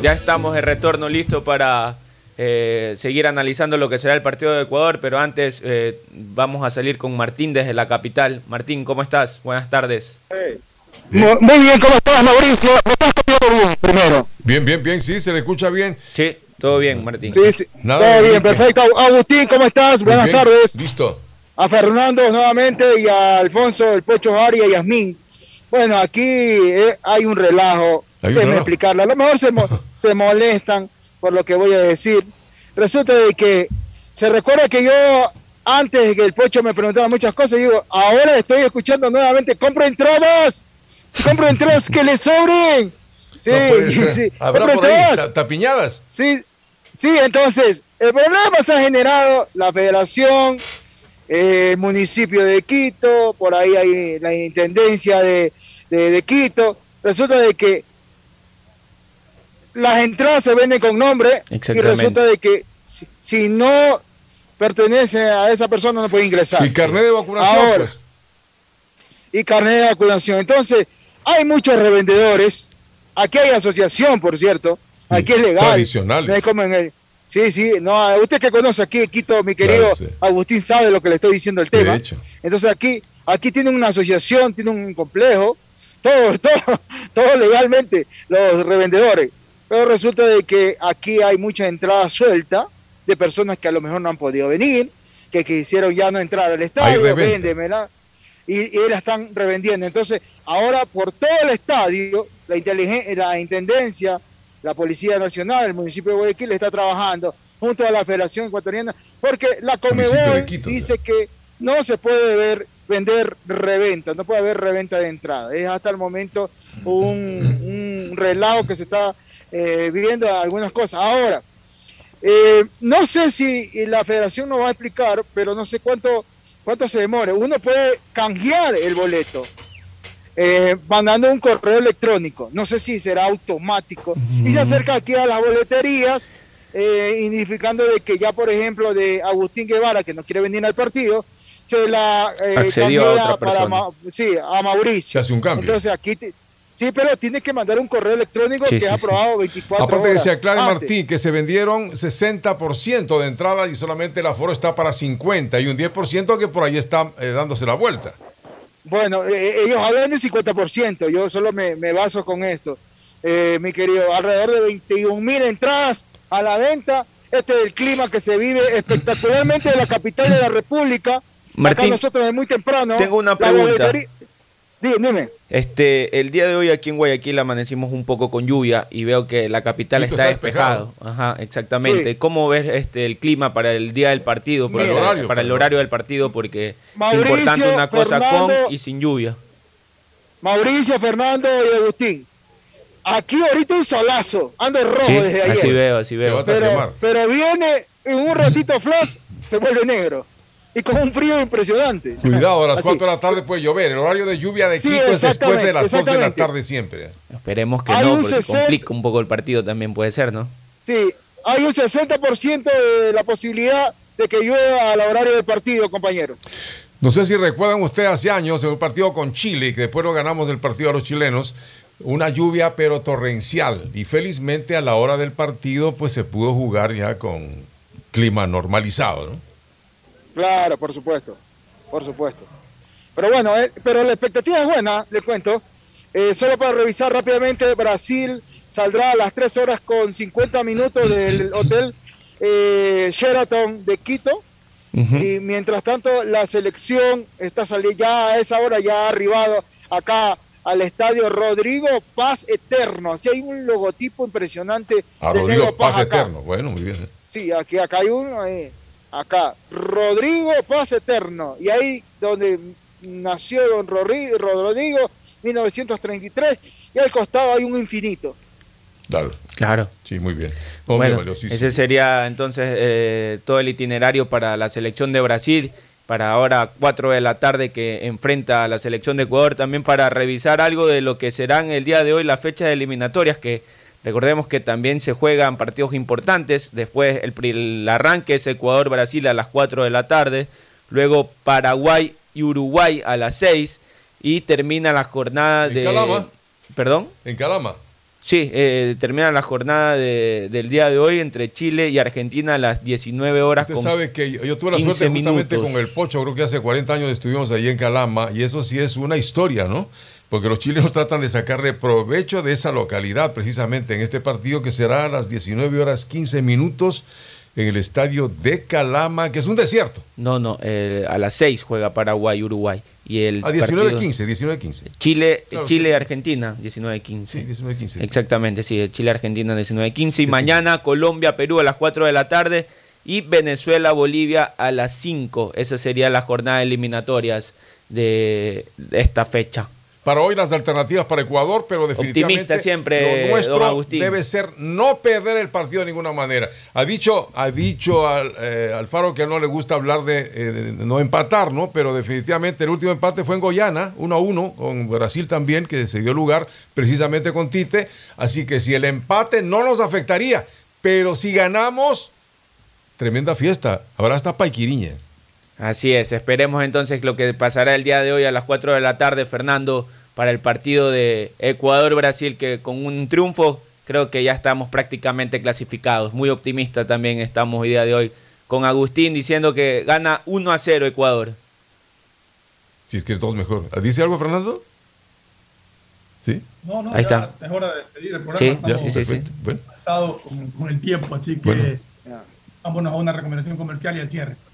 ya estamos de retorno listo para eh, seguir analizando lo que será el partido de Ecuador, pero antes eh, vamos a salir con Martín desde la capital. Martín, ¿cómo estás? Buenas tardes. Muy, muy bien, ¿cómo estás, Mauricio? ¿Me estás escuchando bien primero? Bien, bien, bien, sí, se le escucha bien. Sí, todo bien, Martín. Sí, sí. Nada Todo bien, perfecto. Agustín, ¿cómo estás? Buenas bien, tardes. Listo. A Fernando nuevamente y a Alfonso, el Pocho Ari y a Yasmín. Bueno, aquí eh, hay un relajo. Explicarlo. A lo mejor se, mo- se molestan por lo que voy a decir. Resulta de que se recuerda que yo, antes de que el Pocho me preguntara muchas cosas, digo, ahora estoy escuchando nuevamente, compro entradas, compro entradas que le sobren. Sí, No sí. Habrá por ahí tapiñadas. Sí, sí, entonces, el problema se ha generado la federación, eh, el municipio de Quito, por ahí hay la intendencia de, de- de Quito. Resulta de que las entradas se venden con nombre y resulta de que si, si no pertenece a esa persona no puede ingresar. Y carnet de vacunación, Ahora, pues. y carnet de vacunación. Entonces, hay muchos revendedores. Aquí hay asociación, por cierto. Aquí es legal. tradicionales. No es como en el- Sí, sí. No, usted que conoce aquí Quito, mi querido Claro, sí. Agustín, sabe lo que le estoy diciendo el tema. De hecho. Entonces aquí, aquí tienen una asociación, tienen un complejo, todo, todo, todo legalmente, los revendedores. Pero resulta de que aquí hay mucha entrada suelta de personas que a lo mejor no han podido venir, que quisieron ya no entrar al estadio, véndemela, y, y la están revendiendo. Entonces, ahora por todo el estadio, la, la Intendencia, la Policía Nacional, el municipio de Guayaquil está trabajando junto a la Federación Ecuatoriana, porque la Comebol Quito, dice que no se puede ver vender reventa, no puede haber reventa de entrada. Es hasta el momento un, un relajo que se está eh, viendo algunas cosas. Ahora, eh, no sé si la federación nos va a explicar, pero no sé cuánto, cuánto se demore. Uno puede canjear el boleto eh, mandando un correo electrónico. No sé si será automático. Y se acerca aquí a las boleterías, eh, indicando de que ya, por ejemplo, de Agustín Guevara, que no quiere venir al partido, se la eh, Accedió a otra para persona. Ma- sí, a Mauricio. Se hace un cambio. Entonces aquí te- sí, pero tiene que mandar un correo electrónico Sí, que sí, es sí. aprobado 24 Aparte que horas se aclare, antes. Martín, que se vendieron 60% de entrada y solamente el aforo está para 50 y un 10% que por ahí está eh, dándose la vuelta. Bueno, eh, ellos hablan del 50%, yo solo me, me baso con esto. Eh, mi querido, alrededor de 21 mil entradas a la venta. Este es el clima que se vive espectacularmente en la capital de la República. Acá Martín, nosotros es muy temprano. tengo una la pregunta. Dime. Este, el día de hoy aquí en Guayaquil amanecimos un poco con lluvia y veo que la capital está está despejado. Ajá, exactamente. Sí. ¿Cómo ves este el clima para el día del partido? Para el horario, para el perdón. horario del partido porque Mauricio, es importante una cosa Fernando. con y sin lluvia. Mauricio, Fernando y Agustín. Aquí ahorita un solazo. Ando rojo Sí, desde ayer. así veo, así veo. pero, pero viene en un ratito flash, se vuelve negro. Y con un frío impresionante. Cuidado, a las Así. 4 de la tarde puede llover. El horario de lluvia de Sí, Quito es después de las 2 de la tarde siempre. Esperemos que Hay no, porque 60 complica un poco el partido también puede ser, ¿no? Sí, hay un 60% de la posibilidad de que llueva al horario del partido, compañero. No sé si recuerdan ustedes hace años en un partido con Chile, que después lo ganamos del partido a los chilenos, una lluvia pero torrencial. Y felizmente a la hora del partido pues se pudo jugar ya con clima normalizado, ¿no? Claro, por supuesto, por supuesto. Pero bueno, eh, pero la expectativa es buena, le cuento. Eh, solo para revisar rápidamente, Brasil saldrá a las 3 horas con 50 minutos del hotel eh, Sheraton de Quito. Y mientras tanto, la selección está saliendo, ya a esa hora ya ha arribado acá al estadio Rodrigo Paz Eterno. Así hay un logotipo impresionante. A de Rodrigo Negro Paz acá. Eterno. Bueno, muy bien. Sí, aquí acá hay uno, eh, acá, Rodrigo Paz Eterno. Y ahí donde nació don Rodrigo, Rodrigo 1933, y al costado hay un infinito. Claro. Claro. Sí, muy bien. Hombre, Bueno, ese sería entonces eh, todo el itinerario para la selección de Brasil, para ahora 4 de la tarde que enfrenta a la selección de Ecuador, también para revisar algo de lo que serán el día de hoy las fechas de eliminatorias, que recordemos que también se juegan partidos importantes, después el, arranque es Ecuador-Brasil a las 4 de la tarde, luego Paraguay y Uruguay a las 6 y termina la jornada ¿En de... Calama? ¿Perdón? En Calama. Sí, eh, termina la jornada de- del día de hoy entre Chile y Argentina a las 19 horas. Usted con sabe que yo, yo tuve la 15 suerte justamente minutos. con el Pocho, creo que hace 40 años estuvimos allí en Calama y eso sí es una historia, ¿no? Porque los chilenos tratan de sacarle provecho de esa localidad precisamente en este partido que será a las 19 horas 15 minutos en el estadio de Calama, que es un desierto. No, no, eh, a las 6 juega Paraguay, Uruguay. Y el A 19 partido- 15, 19 15. Chile, Claro, Chile sí. Argentina, 19-15. Sí, 19-15. Exactamente, sí, Chile Argentina 19-15. Y mañana Colombia, Perú a las 4 de la tarde. Y Venezuela, Bolivia a las 5. Esa sería la jornada de eliminatorias de esta fecha. Para hoy las alternativas para Ecuador, pero definitivamente Optimista siempre, lo nuestro debe ser no perder el partido de ninguna manera. Ha dicho, ha dicho al, eh, Alfaro que no le gusta hablar de, eh, de no empatar, ¿no? Pero definitivamente el último empate fue en Goyana, 1 a 1, con Brasil también, que se dio lugar precisamente con Tite. Así que si el empate no nos afectaría, pero si ganamos, tremenda fiesta. Habrá hasta Paiquiriña. Así es, esperemos entonces lo que pasará el día de hoy a las 4 de la tarde, Fernando, para el partido de Ecuador-Brasil, que con un triunfo creo que ya estamos prácticamente clasificados. Muy optimista también estamos el día de hoy con Agustín diciendo que gana 1 a 0 Ecuador. Si es que es dos mejor. ¿Dice algo, Fernando? ¿Sí? No, no, Ahí ya está. es hora de despedir el programa. Sí, Estamos sí, sí, sí. Bueno, pasados con, con el tiempo, así que Bueno. vámonos a una recomendación comercial y al cierre.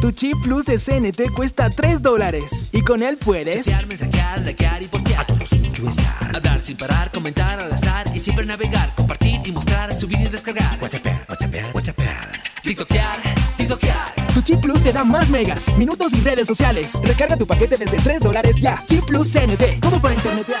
Tu chip plus de CNT cuesta 3 dólares y con él puedes Chatear, mensajear, likear y postear. A todos incluestar. Hablar sin parar, comentar al azar y siempre navegar, compartir y mostrar, subir y descargar. WhatsApp, WhatsApp, WhatsApp. TikTokear, TikTokear. Tu chip plus te da más megas, minutos y redes sociales. Recarga tu paquete desde 3 dólares ya. Chip plus CNT, todo para internetear.